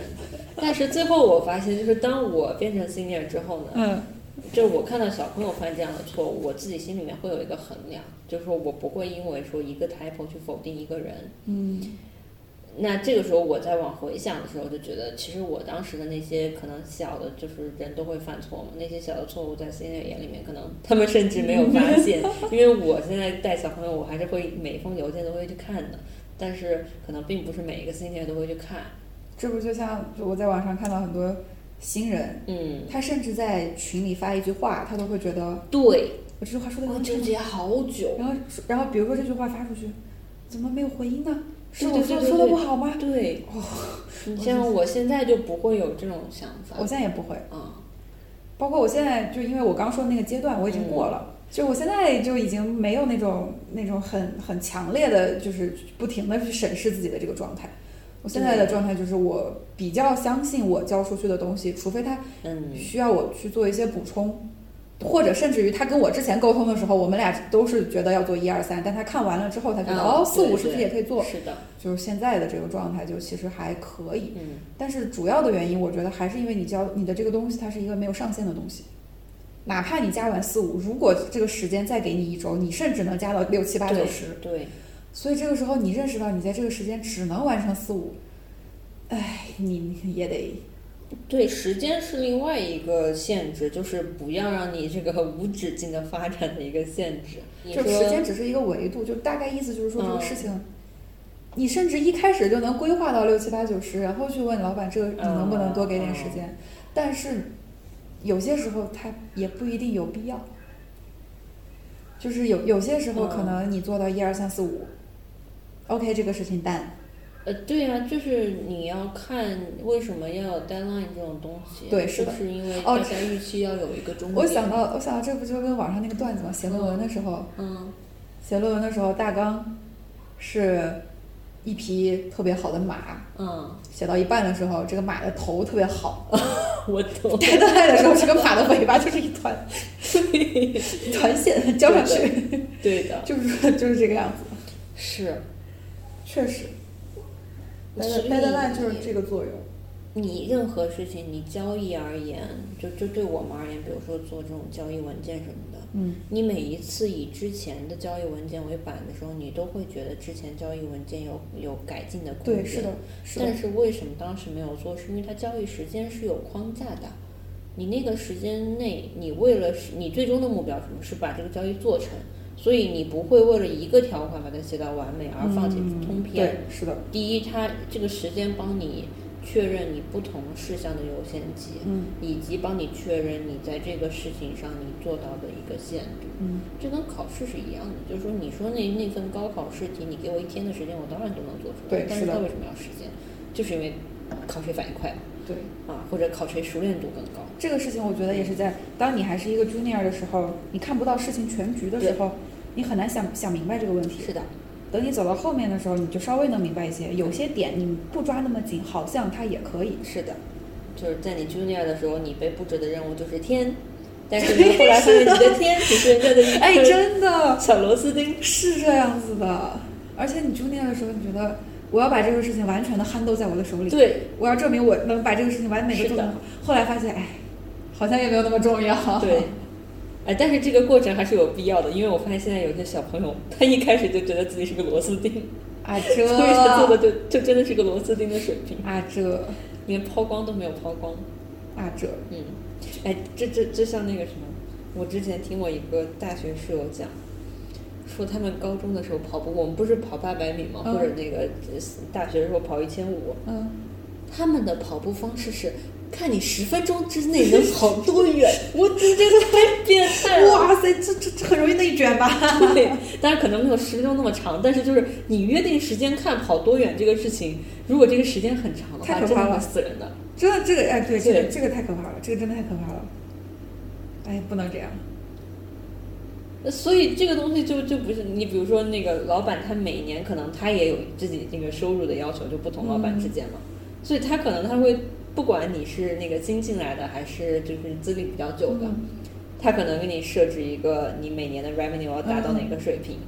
但是最后我发现，就是当我变成 senior 之后呢，嗯就我看到小朋友犯这样的错误，我自己心里面会有一个衡量，就是说我不会因为说一个 typo 去否定一个人。嗯那这个时候我再往回想的时候，就觉得其实我当时的那些可能小的，就是人都会犯错嘛，那些小的错误在 senior 眼里面，可能他们甚至没有发现，因为我现在带小朋友，我还是会每一封邮件都会去看的，但是可能并不是每一个 senior 都会去看。这不就像就我在网上看到很多新人，嗯，他甚至在群里发一句话，他都会觉得对，我这句话说的纠结好久。然后然后比如说这句话发出去，怎么没有回音呢？是我说说的不好吗？对，哦像我现在就不会有这种想法。我现在也不会，嗯，包括我现在就因为我刚说的那个阶段，我已经过了，就我现在就已经没有那种那种很很强烈的，就是不停的去审视自己的这个状态。我现在的状态就是我比较相信我交出去的东西，除非他嗯需要我去做一些补充，或者甚至于他跟我之前沟通的时候，我们俩都是觉得要做一二三，但他看完了之后，他觉得、啊哦四五对是不是也可以做？是的，就是现在的这个状态，就其实还可以。嗯但是主要的原因，我觉得还是因为你教你的这个东西，它是一个没有上限的东西。哪怕你加完四五，如果这个时间再给你一周，你甚至能加到六七八九十。对，所以这个时候你认识到你在这个时间只能完成四五，哎，你也得。对，时间是另外一个限制，就是不要让你这个无止境的发展的一个限制。就时间只是一个维度，就大概意思就是说这个嗯事情，你甚至一开始就能规划到六七八九十，然后去问老板这个你能不能多给点时间，但是有些时候它也不一定有必要，就是有有些时候可能你做到一二三四五，OK 这个事情 done，呃，对呀、就是你要看为什么要有 deadline 这种东西，对是的。就是因为哦大家预期要有一个终点。我想到我想到这不就跟网上那个段子吗？写论文的时候，嗯。写论文的时候大纲是一匹特别好的马，嗯，写到一半的时候，这个马的头特别好，我懂。带到来的时候，这个马的尾巴就是一团 一团线交上去，对的，就是就是这个样子。是。确实所以，deadline 就是这个作用。你任何事情，你交易而言，就就对我们而言，比如说做这种交易文件什么的，嗯，你每一次以之前的交易文件为板的时候，你都会觉得之前交易文件有有改进的空间。对，是的，是的但。是为什么当时没有做？是因为它交易时间是有框架的。你那个时间内，你为了是你最终的目标什么？是把这个交易做成。所以你不会为了一个条款把它写到完美而放弃通篇。对，是的，第一，它这个时间帮你确认你不同事项的优先级，嗯以及帮你确认你在这个事情上你做到的一个限度。嗯，这跟考试是一样的，就是说，你说那那份高考试题，你给我一天的时间，我当然都能做出来。对但是它为什么要时间？就是因为考谁反应快对。啊，或者考谁熟练度更高。这个事情我觉得也是在当你还是一个 junior 的时候，你看不到事情全局的时候，你很难想想明白这个问题。是的，等你走到后面的时候，你就稍微能明白一些，有些点你不抓那么紧，好像它也可以。是的，就是在你 junior 的时候，你被布置的任务就是天，但是 你，后来发现你的天只是人家的一哎，颗真的 小螺丝钉。是这样子的。而且你 junior 的时候，你觉得我要把这个事情完全的 handle 在我的手里，对，我要证明我能把这个事情完美的做成。后来发现，哎，好像也没有那么重要。对，哎，但是这个过程还是有必要的，因为我发现现在有些小朋友，他一开始就觉得自己是个螺丝钉，啊，这所以他做的就就真的是个螺丝钉的水平，啊这连抛光都没有抛光。啊这，嗯，哎，这这这像那个什么，我之前听我一个大学室友讲，说他们高中的时候跑步，我们不是跑八百米吗？嗯或者那个呃大学的时候跑一千五，嗯，他们的跑步方式是。看你十分钟之内能跑多远，我真觉得太变态了。哇塞，这这这很容易内卷吧？对，当然可能没有十分钟那么长，但是就是你约定时间看跑多远这个事情，如果这个时间很长的话，真的会太可怕了死人的。真的这个哎，对，这个对这个太可怕了，这个真的太可怕了。哎，不能这样。呃所以这个东西就就不是你，比如说那个老板，他每年可能他也有自己这个收入的要求，就不同老板之间嘛，所以他可能他会不管你是那个新进来的还是就是资历比较久的，他可能给你设置一个你每年的 revenue 要达到哪个水平。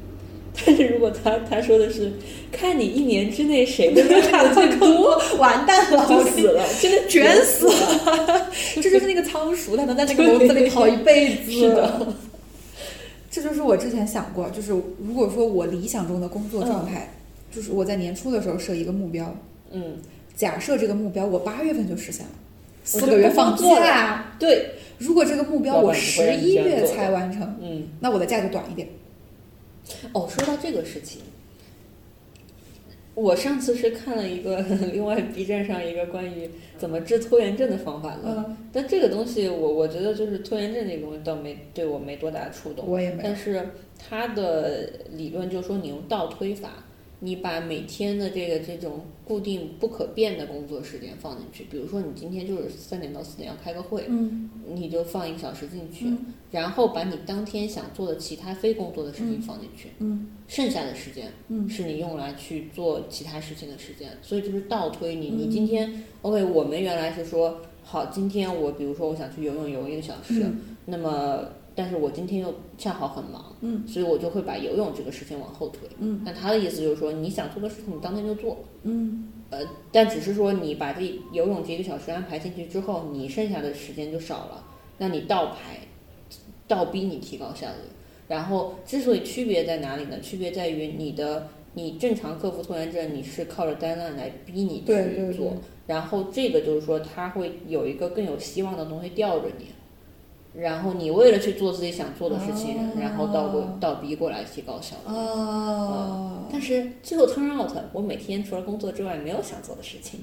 但是如果他他说的是看你一年之内谁 的 revenue 最多，完蛋了，就死了，真的卷死了。这就是那个仓鼠，它能在那个笼子里跑一辈子。是的，这就是我之前想过，就是如果说我理想中的工作状态，就是我在年初的时候设一个目标，嗯，假设这个目标我八月份就实现了，四个月放假。对，如果这个目标我十一月才完成，嗯。那我的假就短一点。哦，说到这个事情，我上次是看了一个 另外 B 站上一个关于怎么治拖延症的方法论，嗯，但这个东西我我觉得就是拖延症这个东西倒没对我没多大触动，我也没但。是它的理论就是说你用倒推法，你把每天的这个这种固定不可变的工作时间放进去，比如说你今天就是三点到四点要开个会，嗯你就放一个小时进去，嗯然后把你当天想做的其他非工作的事情嗯放进去，嗯剩下的时间嗯是你用来去做其他事情的时间，所以就是倒推你，你嗯今天 OK，我们原来是说好，今天我比如说我想去游泳游一个小时，嗯那么但是我今天又恰好很忙，嗯所以我就会把游泳这个事情往后推。嗯那他的意思就是说，你想做的事情你当天就做，嗯呃但只是说你把这游泳这一个小时安排进去之后，你剩下的时间就少了，那你倒排，倒逼你提高效率。然后之所以区别在哪里呢？区别在于你的你正常克服拖延症，你是靠着 deadline 来逼你去对对做，对然后这个就是说它会有一个更有希望的东西吊着你。然后你为了去做自己想做的事情，哦然后倒过倒逼过来提高效率。哦但是最后 turn out，我每天除了工作之外没有想做的事情，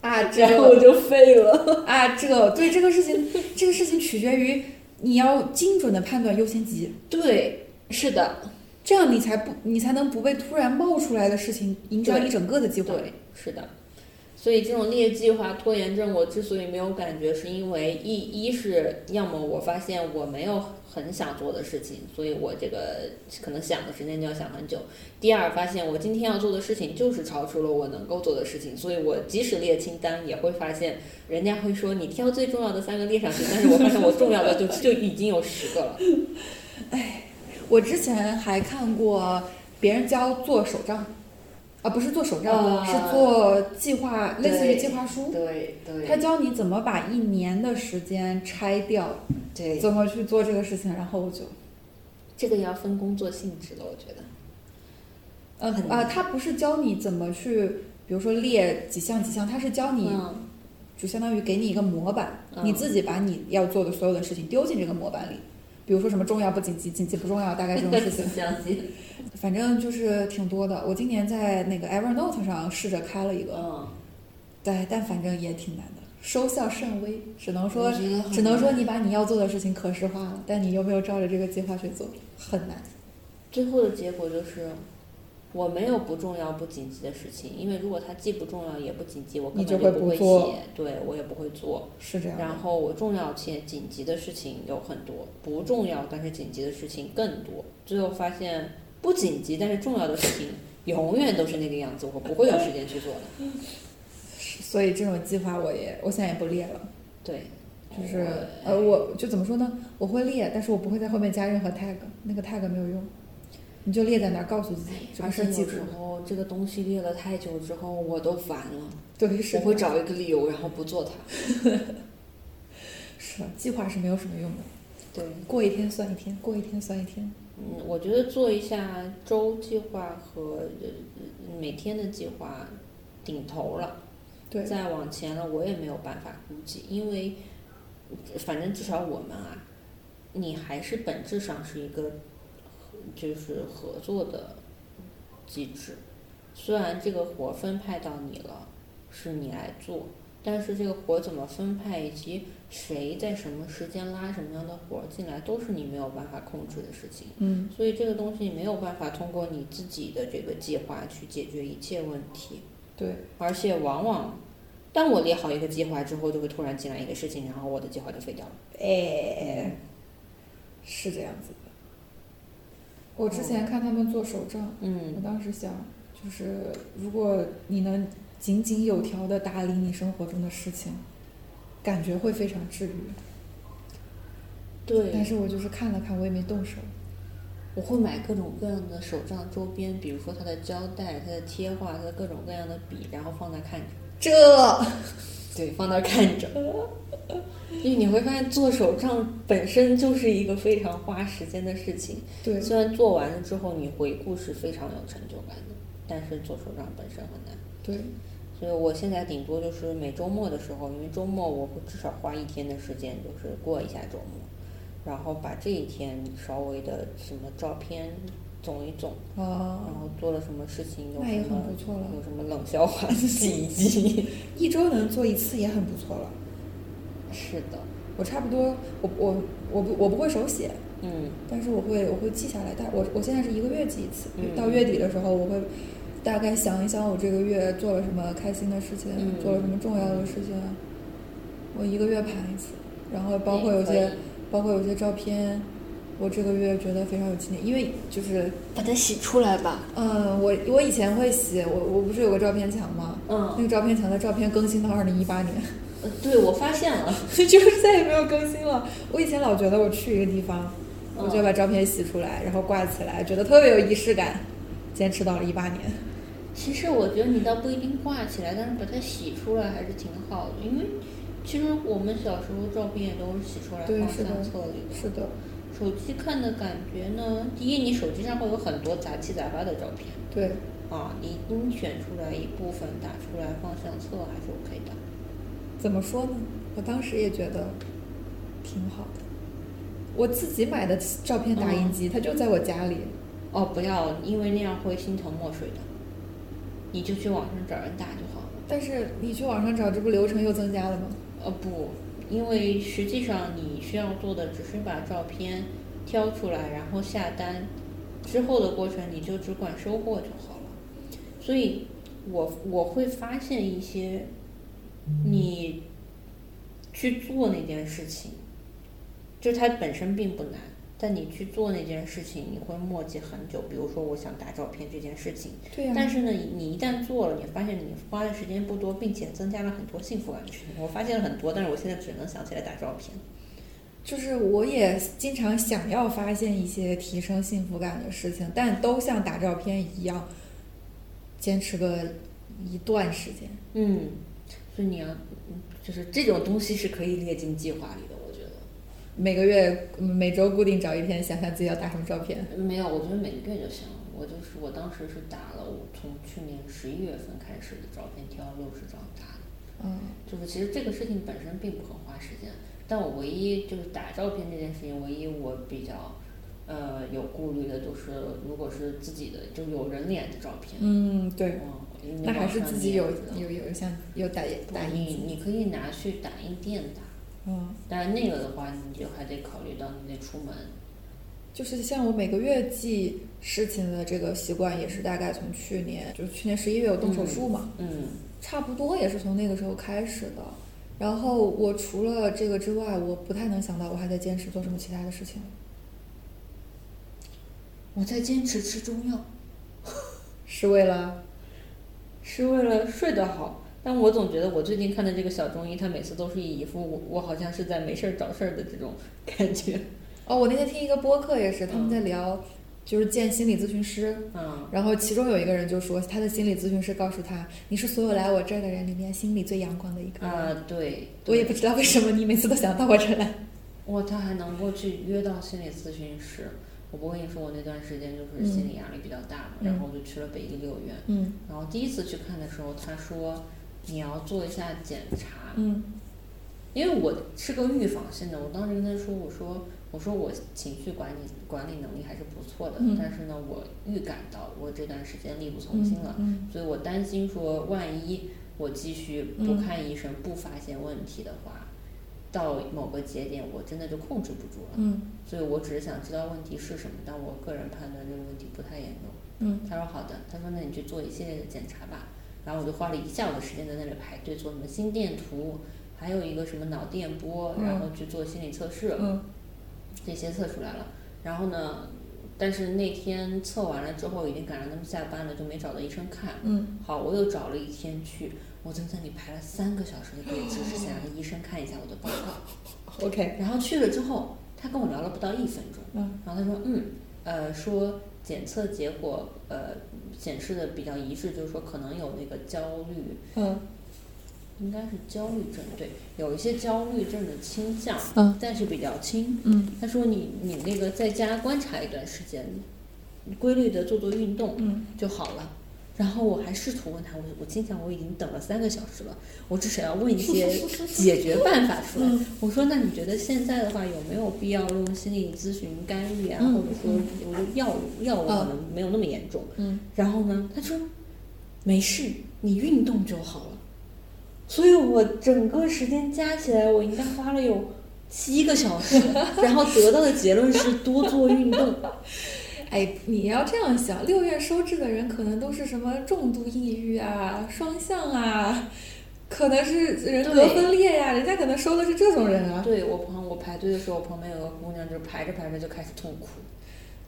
啊，这然后我就废了。啊，这个对这个事情，这个事情取决于你要精准的判断优先级，对，是的，这样你才不你才能不被突然冒出来的事情影响对一整个的机会。对，是的。所以这种列计划拖延症，我之所以没有感觉，是因为一一是要么我发现我没有很想做的事情，所以我这个可能想的时间就要想很久；第二，发现我今天要做的事情就是超出了我能够做的事情，所以我即使列清单，也会发现人家会说你挑最重要的三个列上去，但是我发现我重要的就就已经有十个了。哎我之前还看过别人教做手账，啊，不是做手账，啊是做计划，类似于计划书。对对他教你怎么把一年的时间拆掉，对，怎么去做这个事情，然后我就，这个要分工作性质的，我觉得。很呃啊，他不是教你怎么去，比如说列几项几项，他是教你，嗯就相当于给你一个模板，嗯你自己把你要做的所有的事情丢进这个模板里。比如说什么重要不紧急，紧急不重要，大概这种事情，反正就是挺多的。我今年在那个 Evernote 上试着开了一个，嗯，对，但反正也挺难的，收效甚微，只能说只能说你把你要做的事情可视化了，但你有没有照着这个计划去做，很难。最后的结果就是，我没有不重要不紧急的事情，因为如果它既不重要也不紧急，我根本就不会写，对我也不会做。是这样。然后我重要且紧急的事情有很多，不重要但是紧急的事情更多。最后发现不紧急但是重要的事情永远都是那个样子，我不会有时间去做的。所以这种计划我也我现在也不列了，对，就是呃，我就怎么说呢？我会列，但是我不会在后面加任何 tag，那个 tag 没有用，你就列在那儿，告诉自己这而个事儿记住且有时。候这个东西列了太久之后，我都烦了，对，是我会找一个理由然后不做它。是的，计划是没有什么用的，对，过一天算一天，过一天算一天。嗯，我觉得做一下周计划和呃每天的计划顶头了，对，再往前了我也没有办法估计，因为反正至少我们啊，你还是本质上是一个就是合作的机制，虽然这个活分派到你了，是你来做。但是这个活怎么分派，以及谁在什么时间拉什么样的活进来，都是你没有办法控制的事情。嗯，所以这个东西没有办法通过你自己的这个计划去解决一切问题，对，而且往往，当我列好一个计划之后，就会突然进来一个事情，然后我的计划就废掉了。哎，是这样子的。我之前看他们做手账，嗯我嗯，当时想，就是如果你能井井有条的打理你生活中的事情，感觉会非常治愈。对。但是我就是看了看，我也没动手。我会买各种各样的手账周边，比如说它的胶带、它的贴画、它的各种各样的笔，然后放在看着。这对，放那儿看着。因为你会发现做手账本身就是一个非常花时间的事情。对虽然做完了之后你回顾是非常有成就感的，但是做手账本身很难。对，所以我现在顶多就是每周末的时候，因为周末我会至少花一天的时间，就是过一下周末，然后把这一天稍微的什么照片总一总，然啊，后做了什么事情，有那也什么很不错了。有什么冷笑话洗衣机。一周能做一次也很不错了。是的，我差不多，我我我不我不会手写，嗯。但是我会我会记下来。但我我现在是一个月记一次，嗯。到月底的时候我会大概想一想我这个月做了什么开心的事情，嗯。做了什么重要的事情，我一个月盘一次，然后包括有些包括有些照片，我这个月觉得非常有纪念，因为就是把它洗出来吧。嗯，我我以前会洗，我我不是有个照片墙吗？嗯那个照片墙的照片更新到二零一八年，呃对我发现了，就是再也没有更新了。我以前老觉得我去一个地方，嗯我就把照片洗出来，然后挂起来，觉得特别有仪式感，坚持到了一八年。其实我觉得你倒不一定挂起来，但是把它洗出来还是挺好的，因为其实我们小时候照片也都是洗出来，放相册里的。是的，手机看的感觉呢，第一，你手机上会有很多杂七杂八的照片对，啊，你你选出来一部分打出来放相册还是 OK 的。怎么说呢？我当时也觉得挺好的。我自己买的照片打印机，它就在我家里。哦，不要，因为那样会心疼墨水的。你就去网上找人打就好了。但是你去网上找，这不流程又增加了吗？呃，不，因为实际上你需要做的只是把照片挑出来，然后下单，之后的过程你就只管收货就好了。所以我我会发现一些你去做那件事情，就它本身并不难，但你去做那件事情，你会磨叽很久。比如说，我想打照片这件事情，对呀、但是呢，你一旦做了，你发现你花的时间不多，并且增加了很多幸福感的事情。我发现了很多，但是我现在只能想起来打照片。就是我也经常想要发现一些提升幸福感的事情，但都像打照片一样，坚持个一段时间。嗯，所以你要，嗯就是这种东西是可以列进计划里的。每个月、嗯每周固定找一天，想想自己要打什么照片。没有，我觉得每个月就行了。我就是我当时是打了，我从去年十一月份开始的照片挑六十张打的。嗯，就是其实这个事情本身并不很花时间，但我唯一就是打照片这件事情，唯一我比较呃有顾虑的就是，如果是自己的就有人脸的照片，嗯，对，那还是自己有有有像有打打印。你可以拿去打印店打，嗯，但是那个的话，你就还得考虑到你得出门。就是像我每个月记事情的这个习惯，也是大概从去年，就是去年十一月我动手术嘛，嗯差不多也是从那个时候开始的。然后我除了这个之外，我不太能想到我还在坚持做什么其他的事情。我在坚持吃中药，是为了是为了睡得好。但我总觉得我最近看的这个小中医，他每次都是一副我我好像是在没事儿找事儿的这种 感觉。哦，我那天听一个播客也是，他们在聊，就是见心理咨询师，嗯然后其中有一个人就说，他的心理咨询师告诉他，你是所有来我这儿的人里面心里最阳光的一个人。啊，对，我也不知道为什么你每次都想到我这儿来。哇，他还能够去约到心理咨询师。我不跟你说，我那段时间就是心理压力比较大嘛，嗯然后我就去了北医六院。嗯然后第一次去看的时候，他说你要做一下检查，嗯因为我是个预防性的，我当时跟他说，我说我说我情绪管理管理能力还是不错的，嗯但是呢，我预感到我这段时间力不从心了，嗯所以我担心说，万一我继续不嗯看医生，不发现问题的话，到某个节点我真的就控制不住了。嗯所以我只是想知道问题是什么，但我个人判断这个问题不太严重。嗯他说好的，他说那你去做一系列的检查吧。然后我就花了一下午的时间在那里排队做什么心电图，还有一个什么脑电波，嗯然后去做心理测试，嗯这些测出来了。然后呢，但是那天测完了之后，已经赶上他们下班了，就没找到医生看。嗯好，我又找了一天去，我在那里排了三个小时的队，只是想让医生看一下我的报告。OK，然后去了之后，他跟我聊了不到一分钟，嗯然后他说，嗯，呃，说检测结果呃显示的比较一致，就是说可能有那个焦虑，嗯应该是焦虑症，对，有一些焦虑症的倾向，嗯但是比较轻。嗯他说你你那个在家观察一段时间，规律的做做运动嗯就好了。然后我还试图问他，我我心想我已经等了三个小时了，我至少要问一些解决办法出来。嗯我说那你觉得现在的话有没有必要用心理咨询干预啊，嗯或者说我的药物药物可能没有那么严重？嗯然后呢，他说没事，你运动就好了。所以我整个时间加起来，我应该花了有七个小时，然后得到的结论是多做运动。哎，你要这样想，六院收治的人可能都是什么重度抑郁啊、双向啊，可能是人格分裂呀、人家可能收的是这种人啊。对我旁我排队的时候，我旁边有个姑娘，就排着排着就开始痛哭。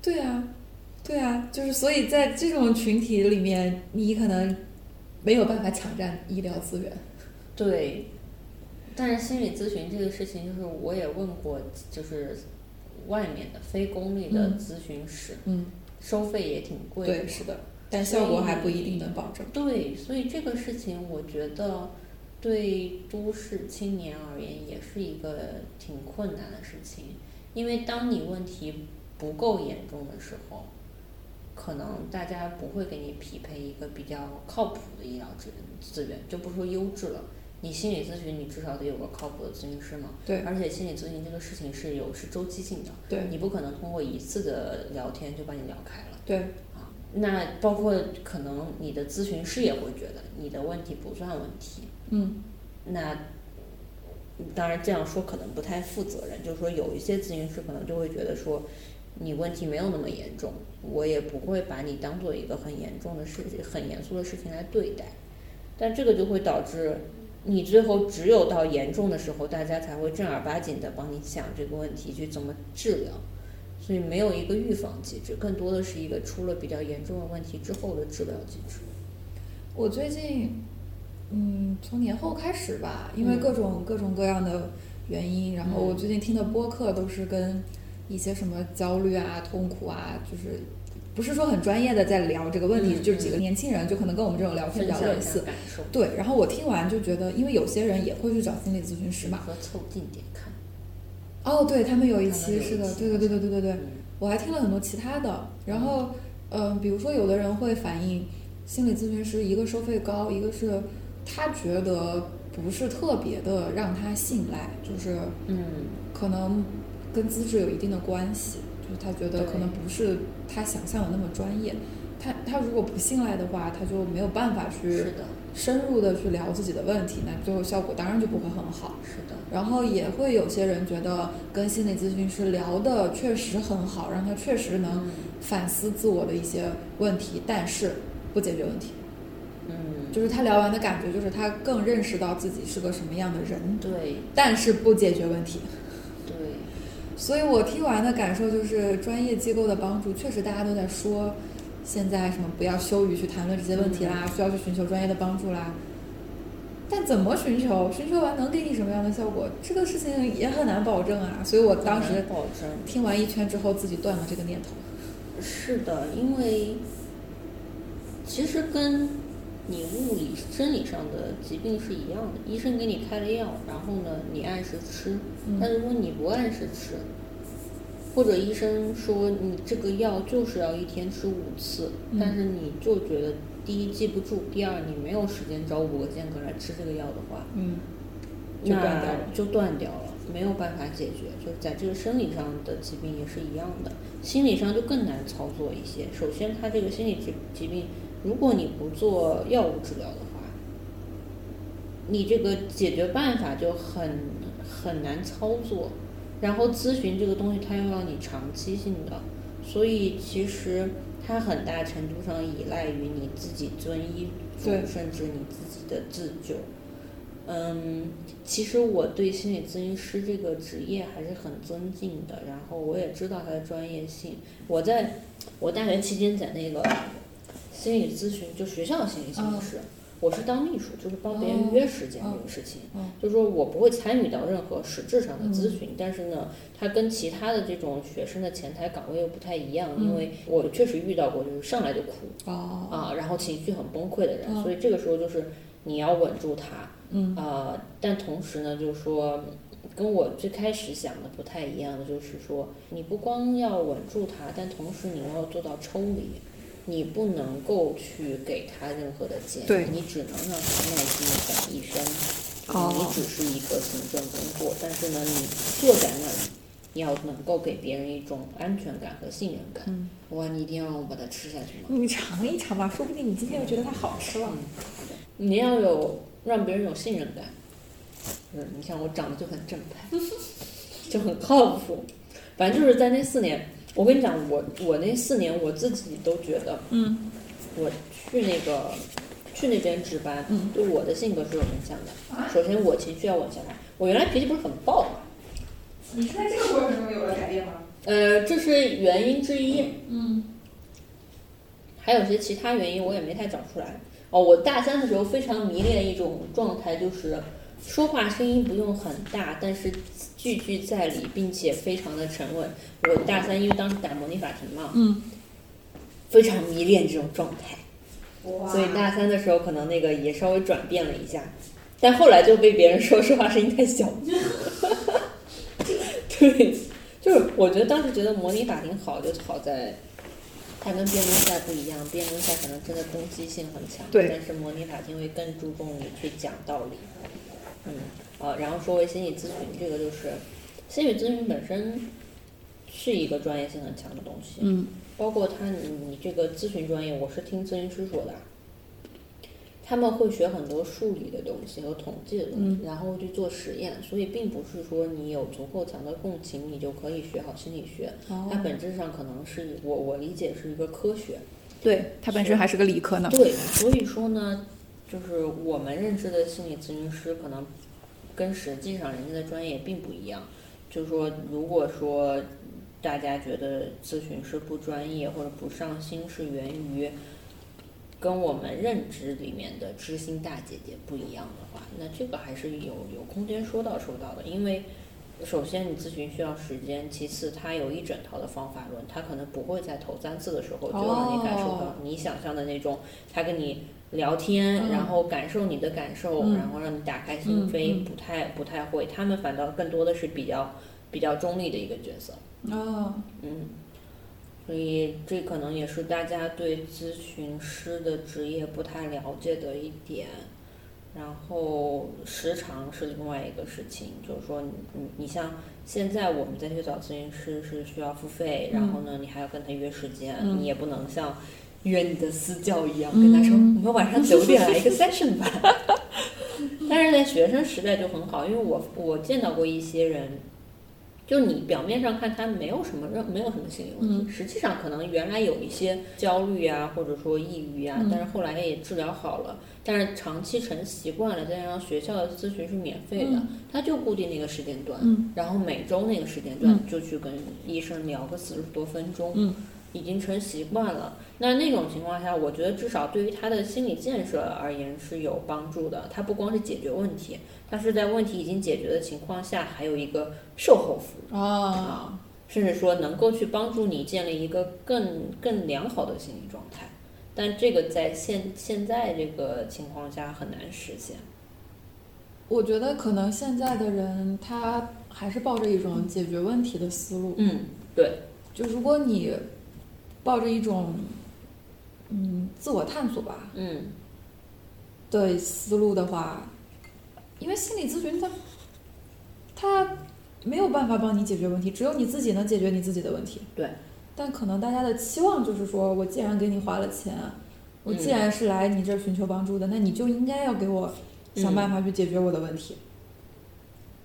对啊，对啊，就是所以在这种群体里面，你可能没有办法抢占医疗资源。对，但是心理咨询这个事情，就是我也问过，就是外面的非公立的嗯咨询室，嗯，收费也挺贵的。对，是的，但效果还不一定能保证。对，所以这个事情，我觉得对都市青年而言也是一个挺困难的事情，因为当你问题不够严重的时候，可能大家不会给你匹配一个比较靠谱的医疗资源资源，就不说优质了。你心理咨询，你至少得有个靠谱的咨询师嘛。对而且心理咨询这个事情是有是周期性的，对你不可能通过一次的聊天就把你聊开了。对，啊，那包括可能你的咨询师也会觉得你的问题不算问题，嗯那当然这样说可能不太负责任，就是说有一些咨询师可能就会觉得说你问题没有那么严重，我也不会把你当做一个很严重的事情、很严肃的事情来对待，但这个就会导致你最后只有到严重的时候，大家才会正儿八经的帮你想这个问题去怎么治疗。所以没有一个预防机制，更多的是一个出了比较严重的问题之后的治疗机制。我最近，嗯，从年后开始吧，因为嗯各种、各种各样的原因，然后嗯我最近听的播客都是跟一些什么焦虑啊、痛苦啊，就是不是说很专业的在聊这个问题，嗯就是几个年轻人，就可能跟我们这种聊天比较类似。对，然后我听完就觉得，因为有些人也会去找心理咨询师嘛。和凑近点看。哦，对他们有一期是的，对对对对对对对，嗯。我还听了很多其他的，然后，嗯、比如说有的人会反映，心理咨询师一个收费高，一个是他觉得不是特别的让他信赖，就是嗯，可能跟资质有一定的关系，就是他觉得可能不是他想象的那么专业，他他如果不信赖的话，他就没有办法去，深入的去聊自己的问题，那最后效果当然就不会很好。是的，然后也会有些人觉得跟心理咨询师聊的确实很好，让他确实能嗯反思自我的一些问题，但是不解决问题。嗯，就是他聊完的感觉，就是他更认识到自己是个什么样的人，对但是不解决问题。对，所以我听完的感受就是，专业机构的帮助确实大家都在说，现在什么不要羞于去谈论这些问题啦，需要去寻求专业的帮助啦。但怎么寻求？寻求完能给你什么样的效果？这个事情也很难保证啊。所以我当时听完一圈之后，自己断了这个念头。是的，因为其实跟你物理生理上的疾病是一样的，医生给你开了药，然后呢你按时吃，嗯但如果你不按时吃，或者医生说你这个药就是要一天吃五次，嗯但是你就觉得第一记不住，第二你没有时间找五个间隔来吃这个药的话，嗯，就断掉了那就断掉了，没有办法解决。就是在这个生理上的疾病也是一样的，心理上就更难操作一些。首先，他这个心理疾疾病，如果你不做药物治疗的话，你这个解决办法就很很难操作。然后咨询这个东西，它又要你长期性的，所以其实它很大程度上依赖于你自己遵医嘱，甚至你自己的自救。嗯，其实我对心理咨询师这个职业还是很尊敬的，然后我也知道他的专业性。我在我大学期间在那个心理咨询，就学校的心理咨询师，我是当秘书，就是帮别人约时间这个事情。哦就是说我不会参与到任何实质上的咨询，但是呢，它跟其他的这种学生的前台岗位又不太一样，因为我确实遇到过就是上来就哭哦，啊，然后情绪很崩溃的人，嗯。所以这个时候就是你要稳住他，嗯。呃，但同时呢，就是说，跟我最开始想的不太一样的，就是说，你不光要稳住他，但同时你要做到抽离，你不能够去给他任何的建议，你只能让他耐心的讲一声，哦你只是一个行政工作，但是呢，你坐在那里。你要能够给别人一种安全感和信任感。嗯哇，你一定要让我把它吃下去吗？你尝一尝吧，说不定你今天又觉得它好吃了。你要有让别人有信任感。嗯，你像我长得就很正派，就很靠谱。反正就是在那四年，我跟你讲，我我那四年我自己都觉得，嗯我去那个去那边值班，嗯对我的性格是有影响的。首先，我情绪要稳下来。我原来脾气不是很暴嘛，你是在这个过程中有了改变吗？呃，这是原因之一。嗯还有些其他原因我也没太找出来。哦，我大三的时候非常迷恋一种状态，就是说话声音不用很大，但是句句在理，并且非常的沉稳。我大三因为当时打模拟法庭嘛，嗯，非常迷恋这种状态，所以大三的时候可能那个也稍微转变了一下，但后来就被别人说说话声音太小。对，就是我觉得当时觉得模拟法庭好，就好在它跟辩论赛不一样，辩论赛可能真的攻击性很强，对但是模拟法庭会更注重你去讲道理。嗯，呃，然后说回心理咨询，这个就是心理咨询本身是一个专业性很强的东西，嗯包括他你你这个咨询专业，我是听咨询师说的，他们会学很多数理的东西和统计的东西，然后去做实验，所以并不是说你有足够强的共情，你就可以学好心理学。它本质上可能是我我理解是一个科学。对，它本身还是个理科呢。对，所以说呢，就是我们认知的心理咨询师可能跟实际上人家的专业并不一样。就是说，如果说大家觉得咨询师不专业或者不上心，是源于跟我们认知里面的知心大姐姐不一样的话，那这个还是有有空间说到说到的，因为。首先，你咨询需要时间；其次，他有一整套的方法论，他可能不会在头三次的时候就让你感受到哦你想象的那种，他跟你聊天，嗯然后感受你的感受，嗯然后让你打开心扉，不太不太会。他们反倒更多的是比较比较中立的一个角色，哦，嗯。所以这可能也是大家对咨询师的职业不太了解的一点。然后时长是另外一个事情，就是说你你你像现在我们再去找咨询师是需要付费，然后呢你还要跟他约时间，嗯你也不能像约你的私教一样跟他说、嗯。我们晚上九点来一个 session 吧。但是在学生时代就很好，因为我我见到过一些人，就你表面上看他没有什么任没有什么心理问题，嗯。实际上可能原来有一些焦虑啊，或者说抑郁啊，嗯。但是后来也治疗好了。但是长期成习惯了，再加上学校的咨询是免费的，嗯。他就固定那个时间段，嗯。然后每周那个时间段嗯。就去跟医生聊个四十多分钟，嗯已经成习惯了。那那种情况下，我觉得至少对于他的心理建设而言是有帮助的。他不光是解决问题，他是在问题已经解决的情况下，还有一个售后服务。啊，甚至说能够去帮助你建立一个更更良好的心理状态，但这个在现现在这个情况下很难实现。我觉得可能现在的人他还是抱着一种解决问题的思路。嗯，对，就如果你抱着一种嗯自我探索吧嗯的思路的话，因为心理咨询它它没有办法帮你解决问题，只有你自己能解决你自己的问题。对。但可能大家的期望就是说，我既然给你花了钱，我既然是来你这儿寻求帮助的，那你就应该要给我想办法去解决我的问题。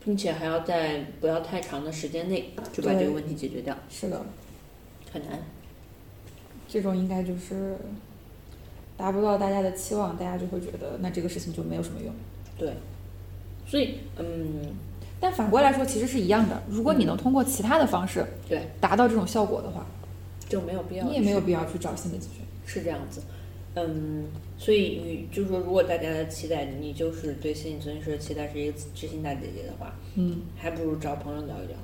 并且还要在不要太长的时间内就把这个问题解决掉，是的，很难。这种应该就是达不到大家的期望，大家就会觉得那这个事情就没有什么用。对，所以嗯，但反过来说，其实是一样的。如果你能通过其他的方式对，达到这种效果的话，就没有必要，你也没有必要去找心理咨询。是这样子。嗯，所以你就是说，如果大家的期待，你就是对心理咨询师的期待是一个知心大姐姐的话，嗯，还不如找朋友聊一聊，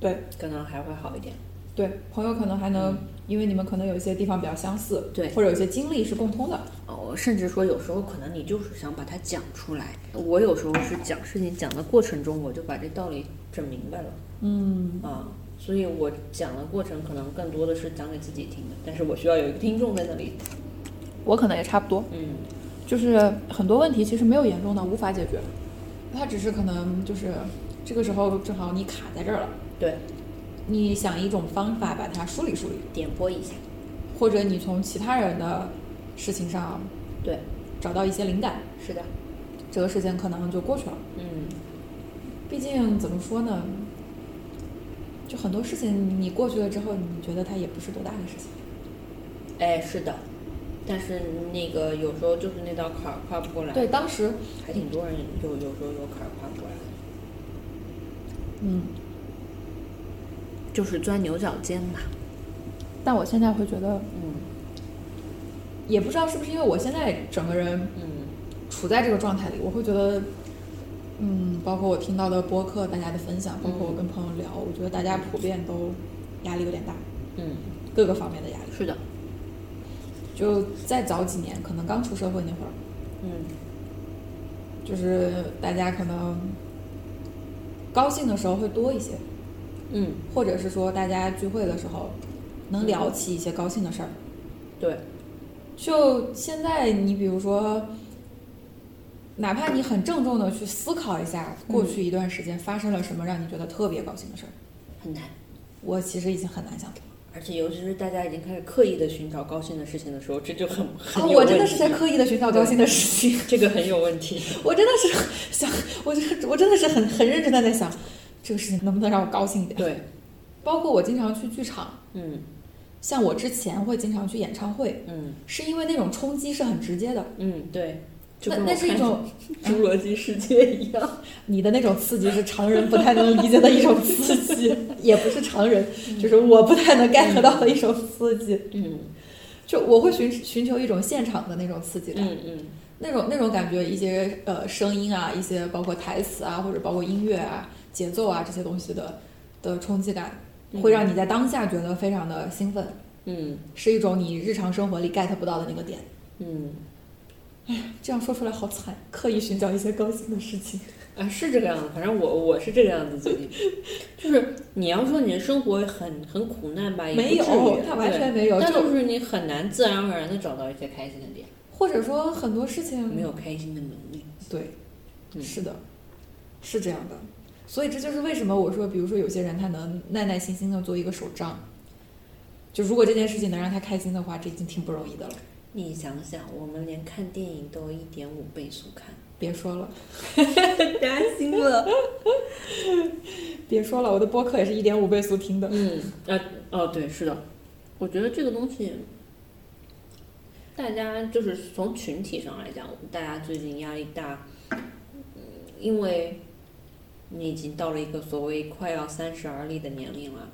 对可能还会好一点。对，朋友可能还能，因为你们可能有一些地方比较相似，对或者有些经历是共通的。哦，甚至说有时候可能你就是想把它讲出来。我有时候是讲事情讲的过程中，我就把这道理整明白了嗯，啊，所以我讲的过程可能更多的是讲给自己听的，但是我需要有一个听众在那里。我可能也差不多，嗯，就是很多问题其实没有严重的无法解决，它只是可能就是这个时候正好你卡在这儿了，对，你想一种方法把它梳理梳理，点拨一下。或者你从其他人的事情上对，找到一些灵感，是的，这个事情可能就过去了。嗯，毕竟怎么说呢，就很多事情你过去了之后，你觉得它也不是多大的事情。哎，是的，但是那个有时候就是那道坎儿跨不过来。对，当时还挺多人有有时候有坎儿跨不过来，嗯，就是钻牛角尖吧。但我现在会觉得，嗯也不知道是不是因为我现在整个人嗯处在这个状态里，我会觉得，嗯，包括我听到的播客，大家的分享，包括我跟朋友聊，我觉得大家普遍都压力有点大，嗯，各个方面的压力。是的，就再早几年，可能刚出社会那会儿，嗯就是大家可能高兴的时候会多一些，嗯，或者是说大家聚会的时候能聊起一些高兴的事儿。对，就现在，你比如说，哪怕你很郑重的去思考一下过去一段时间发生了什么让你觉得特别高兴的事儿，很难。我其实已经很难想到。而且尤其是大家已经开始刻意的寻找高兴的事情的时候，这就很我真的是在刻意的寻找高兴的事情，这个很有问题。我真的是想，我就是我真的是很很认真的在想，这个事情能不能让我高兴一点。对，包括我经常去剧场，嗯像我之前会经常去演唱会，嗯是因为那种冲击是很直接的，嗯，对，就那那是一种 侏罗纪世界一样。你的那种刺激是常人不太能理解的一种刺激，也不是常人，就是我不太能 get 到的一种刺激。嗯就我会寻寻求一种现场的那种刺激感，嗯嗯那种那种感觉，一些呃声音啊，一些包括台词啊，或者包括音乐啊、节奏啊这些东西的的冲击感，会让你在当下觉得非常的兴奋，嗯是一种你日常生活里 get 不到的那个点。嗯哎这样说出来好惨，刻意寻找一些高兴的事情。啊，是这个样子。反正我我是这个样子，最 近就是你要说你的生活很很苦难吧，也没有它完全没有就但就是你很难自然而然的找到一些开心的点，或者说很多事情没有开心的能力。对，嗯是的，是这样的。所以这就是为什么我说，比如说有些人他能耐耐心心的做一个手账，就如果这件事情能让他开心的话，这已经挺不容易的了。你想想，我们连看电影都一点五倍速看，别说了，扎心了。别说了，我的播客也是一点五倍速听的。嗯，啊，哦，对，是的，我觉得这个东西，大家就是从群体上来讲，大家最近压力大，嗯，因为你已经到了一个所谓快要三十而立的年龄了，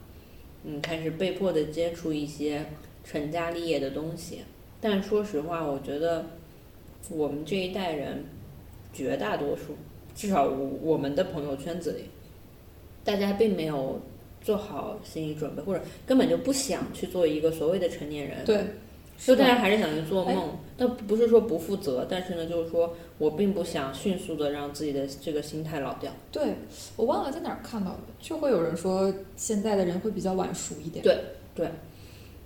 你，开始被迫的接触一些成家立业的东西，但说实话，我觉得我们这一代人，绝大多数，至少我我们的朋友圈子里，大家并没有做好心理准备，或者根本就不想去做一个所谓的成年人。，对，就大家还是想去做梦。但不是说不负责，但是呢，就是说我并不想迅速的让自己的这个心态老掉。对，我忘了在哪儿看到的，就会有人说现在的人会比较晚熟一点。对对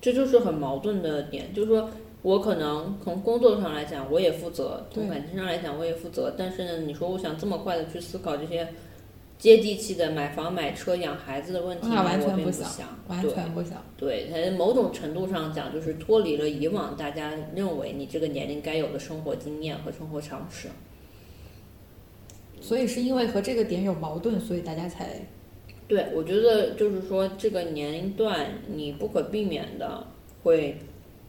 这就是很矛盾的点，就是说我可能从工作上来讲我也负责，从感情上来讲我也负责，但是呢，你说我想这么快的去思考这些接地气的买房、买车、养孩子的问题呢，那完全不想，完全不想。对，在某种程度上讲，就是脱离了以往大家认为你这个年龄该有的生活经验和生活常识。所以是因为和这个点有矛盾，所以大家才对，我觉得就是说，这个年龄段你不可避免的会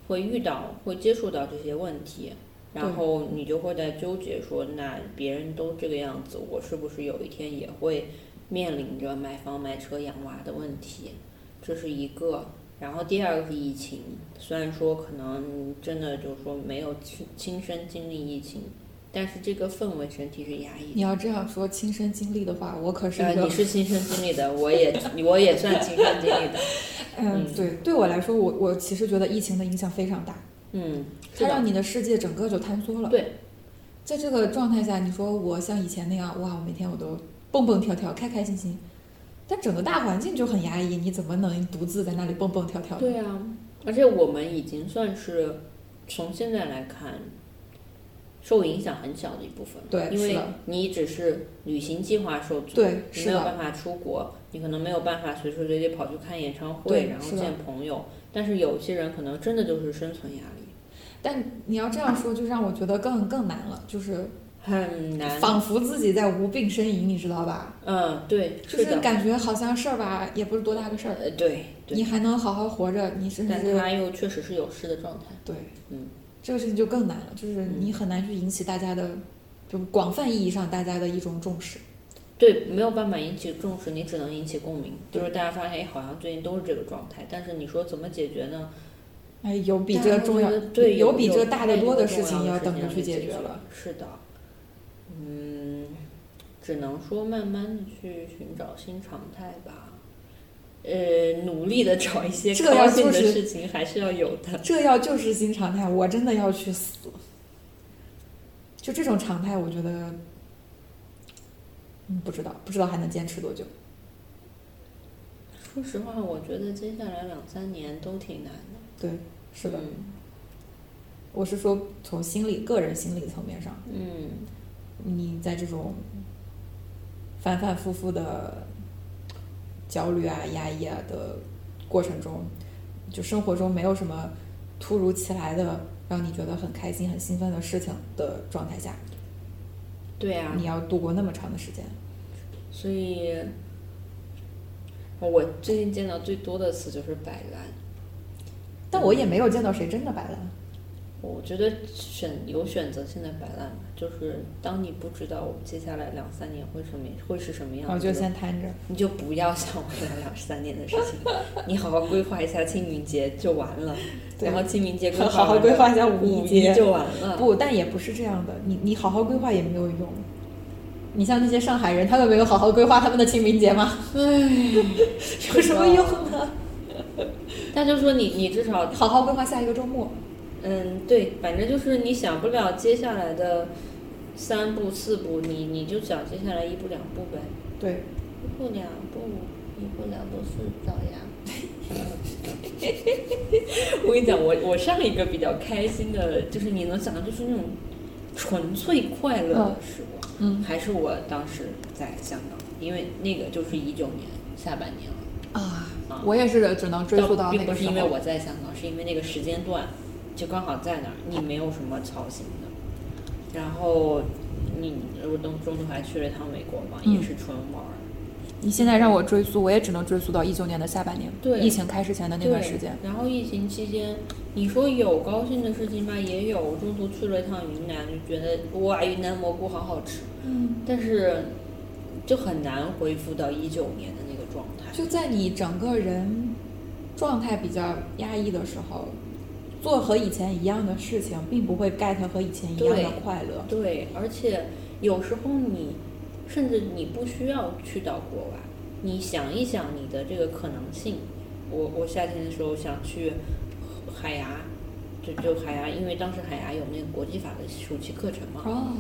会遇到、会接触到这些问题，然后你就会在纠结说，那别人都这个样子，我是不是有一天也会面临着买房、买车、养娃的问题？这是一个。然后第二个是疫情，虽然说可能真的就是说没有亲亲身经历疫情，但是这个氛围整体是压抑的。你要这样说亲身经历的话，我可是呃，你是亲身经历的，我也我也算亲身经历的。嗯，对，对我来说，我我其实觉得疫情的影响非常大，嗯，它让你的世界整个就坍缩了。对，在这个状态下，你说我像以前那样，哇，我每天我都蹦蹦跳跳，开开心心，但整个大环境就很压抑，你怎么能独自在那里蹦蹦跳跳？对啊，而且我们已经算是从现在来看，受影响很小的一部分对。因为你只是旅行计划受阻，你没有办法出国，你可能没有办法随时随地跑去看演唱会，然后见朋友。但是有些人可能真的就是生存压力。但你要这样说，就让我觉得更更难了，就是很难。仿佛自己在无病呻吟，你知道吧？嗯，对，就是。感觉好像事儿吧，也不是多大个事儿，呃，对，你还能好好活着，你甚至但是他又确实是有事的状态。对，嗯，这个事情就更难了，就是你很难去引起大家的，就广泛意义上大家的一种重视。对，没有办法引起重视，你只能引起共鸣。就是大家发现，哎，好像最近都是这个状态，但是你说怎么解决呢？哎，有比这个重要，对，有比这大得得多的事事情要等着去解决决了。。是的，嗯，只能说慢慢的去寻找新常态吧。呃，努力的找一些这要高兴的就是事情还是要有的。这要就是新常态，我真的要去死。就这种常态，我觉得，嗯，不知道，不知道还能坚持多久。说实话，我觉得接下来两三年都挺难的。对，是的，嗯我是说从心理、个人心理层面上，嗯，你在这种反反复复的焦虑啊、压抑啊的过程中，就生活中没有什么突如其来的让你觉得很开心、很兴奋的事情的状态下，对啊，你要度过那么长的时间。所以，我最近见到最多的词就是摆烂。但我也没有见到谁真的摆烂。我觉得选有选择性的摆烂吧，就是当你不知道我们接下来两三年会什么会是什么样然后就，先摊着。你就不要想未来两三年的事情，你好好规划一下清明节就完了，然后清明节规划好好规划一下五五一节就完了。不，但也不是这样的。你你好好规划也没有用。你像那些上海人，他们没有好好规划他们的清明节吗？唉，有什么用呢？他就说你你至少好好规划下一个周末。嗯，对，反正就是你想不了接下来的三步四步，你你就想接下来一步两步呗，对，一步两步，一步两步是爪牙。我跟你讲，我我上一个比较开心的，就是你能想到，就是那种纯粹快乐的时光，嗯还是我当时在香港，因为那个就是一九年下半年了。啊啊，我也是只能追溯到并那个时候。不是因为我在香港，是因为那个时间段就刚好在那儿，你没有什么操心的。然后你我中中途还去了一趟美国嘛，嗯也是纯玩儿。你现在让我追溯，我也只能追溯到一九年的下半年，对疫情开始前的那段时间。然后疫情期间，你说有高兴的事情吧，也有。我中途去了一趟云南，就觉得哇，云南蘑菇好好吃。嗯，但是就很难恢复到一九年的那。就在你整个人状态比较压抑的时候，做和以前一样的事情，并不会 get 和以前一样的快乐。对，而且有时候你甚至你不需要去到国外，你想一想你的这个可能性。我我夏天的时候想去海牙，就就海牙，因为当时海牙有那个国际法的暑期课程嘛，哦，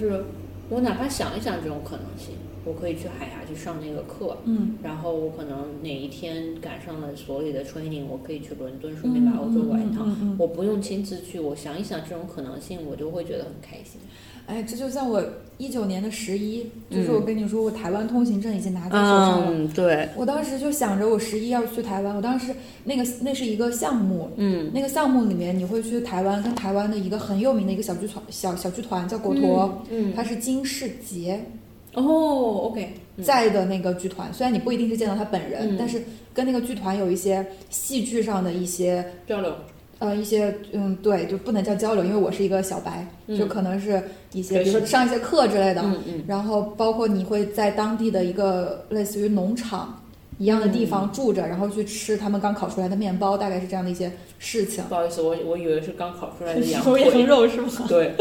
就是我哪怕想一想这种可能性，我可以去海牙去上那个课。嗯，然后我可能哪一天赶上了所里的 training，我可以去伦敦，顺便把欧洲玩一趟。嗯嗯嗯嗯我不用亲自去，我想一想这种可能性，我就会觉得很开心。哎，这就像我一九年的十一，嗯就是我跟你说，我台湾通行证已经拿在手上了。嗯，对，我当时就想着我十一要去台湾，我当时那个那是一个项目，嗯。那个项目里面你会去台湾，跟台湾的一个很有名的一个小剧团小小剧团叫果陀，嗯，它是金世杰。哦，OK，嗯。在的那个剧团，虽然你不一定是见到他本人，嗯。但是跟那个剧团有一些戏剧上的一些交流，呃一些嗯对，就不能叫交流，因为我是一个小白，嗯就可能是一些比如说上一些课之类的，嗯嗯然后包括你会在当地的一个类似于农场一样的地嗯方住着，然后去吃他们刚烤出来的面包，大概是这样的一些事情。不好意思，我我以为是刚烤出来的 羊有羊腿，肉是吗？对，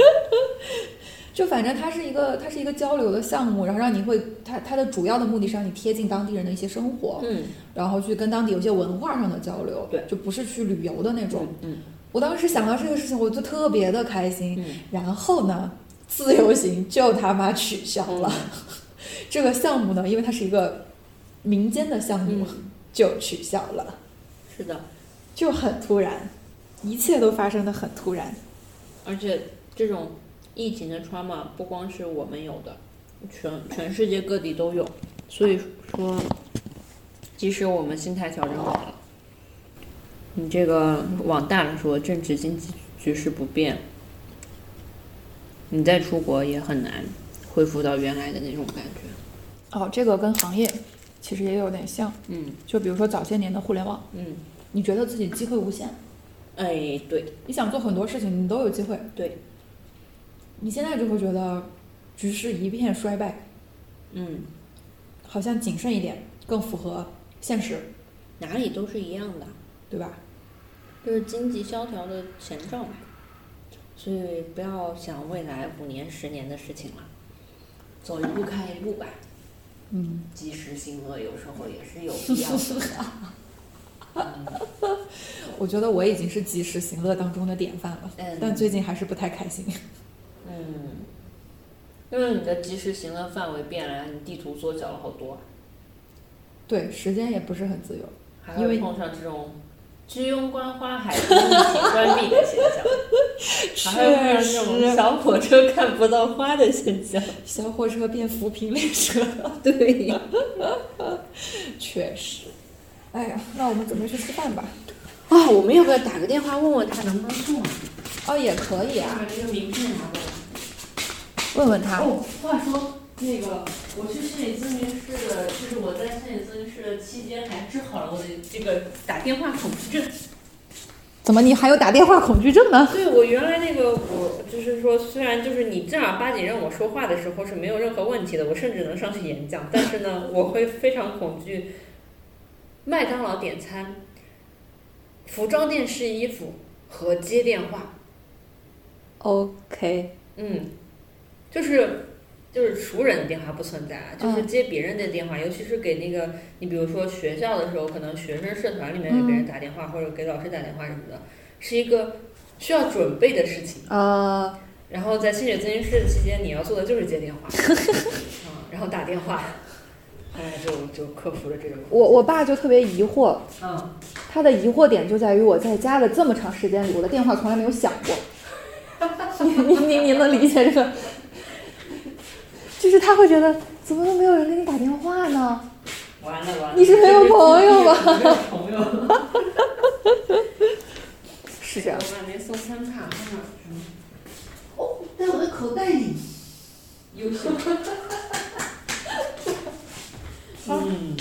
就反正它是一个它是一个交流的项目，然后让你会它它的主要的目的是让你贴近当地人的一些生活，嗯然后去跟当地有些文化上的交流，对就不是去旅游的那种。嗯我当时想到这个事情，我就特别的开心。嗯然后呢，自由行就他妈取消了。这个项目呢，因为它是一个民间的项目，嗯就取消了，是的，就很突然，一切都发生的很突然。而且这种疫情的 trauma 不光是我们有的，全全世界各地都有，所以说，即使我们心态调整好了，你这个往大了说，政治经济局势不变，你再出国也很难恢复到原来的那种感觉。哦，这个跟行业其实也有点像，嗯就比如说早些年的互联网，嗯，你觉得自己机会无限，哎，对你想做很多事情，你都有机会。对，你现在就会觉得局势一片衰败，嗯，好像谨慎一点更符合现实，哪里都是一样的，对吧？就是经济萧条的前兆嘛。所以不要想未来五年、十年的事情了，走一步看一步吧。嗯，及时行乐有时候也是有必要的。我觉得我已经是及时行乐当中的典范了，嗯但最近还是不太开心。嗯，因为你的及时行乐范围变了，你地图缩小了好多啊，对，时间也不是很自由。还因为会碰上这种居庸关花海、风景关闭的现象，还会碰上这种小火车看不到花的现象。小火车变扶贫列车，对，确实。哎呀，那我们准备去吃饭吧。啊，我们要不要打个电话问问他能不能送啊？哦，也可以啊，把这个名片拿过来。问问他。哦，话说那个，我去心理咨询室的，就是我在心理咨询室的期间，还治好了我的这个打电话恐惧症。怎么你还有打电话恐惧症呢？对我原来那个，我就是说，虽然就是你正儿八经让我说话的时候是没有任何问题的，我甚至能上去演讲，但是呢，我会非常恐惧麦当劳点餐、服装店试衣服和接电话。OK，嗯，就是就是熟人的电话不存在啊，就是接别人的电话，尤其是给那个你比如说学校的时候，可能学生社团里面给别人打电话、或者给老师打电话什么的，是一个需要准备的事情。呃，然后在心理咨询室期间，你要做的就是接电话，嗯，然后打电话，后来就就克服了这个。我我爸就特别疑惑，嗯，他的疑惑点就在于我在家的这么长时间里，我的电话从来没有响过。你你你你能理解这个？就是他会觉得怎么都没有人给你打电话呢？完了完了，你是没有朋友吧没有朋友。是这样。我还没送餐卡，放哪儿去了？哦，在我的口袋里。优秀。嗯，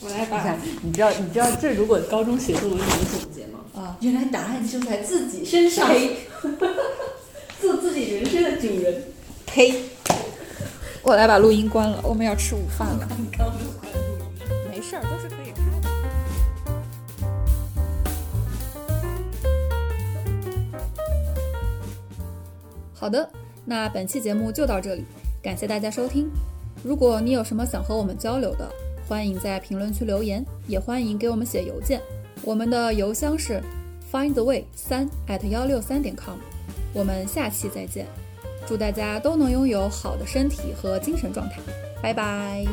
我来把你看，你知道你知道这如果高中写作文怎么总结吗？啊，原来答案就在自己身上，做 自己人生的主人。呸！我来把录音关了，我们要吃午饭了。没事儿，都是可以开的。好的，那本期节目就到这里，感谢大家收听。如果你有什么想和我们交流的，欢迎在评论区留言，也欢迎给我们写邮件。我们的邮箱是 findtheway 三 at 幺六三点 com。我们下期再见。祝大家都能拥有好的身体和精神状态，拜拜。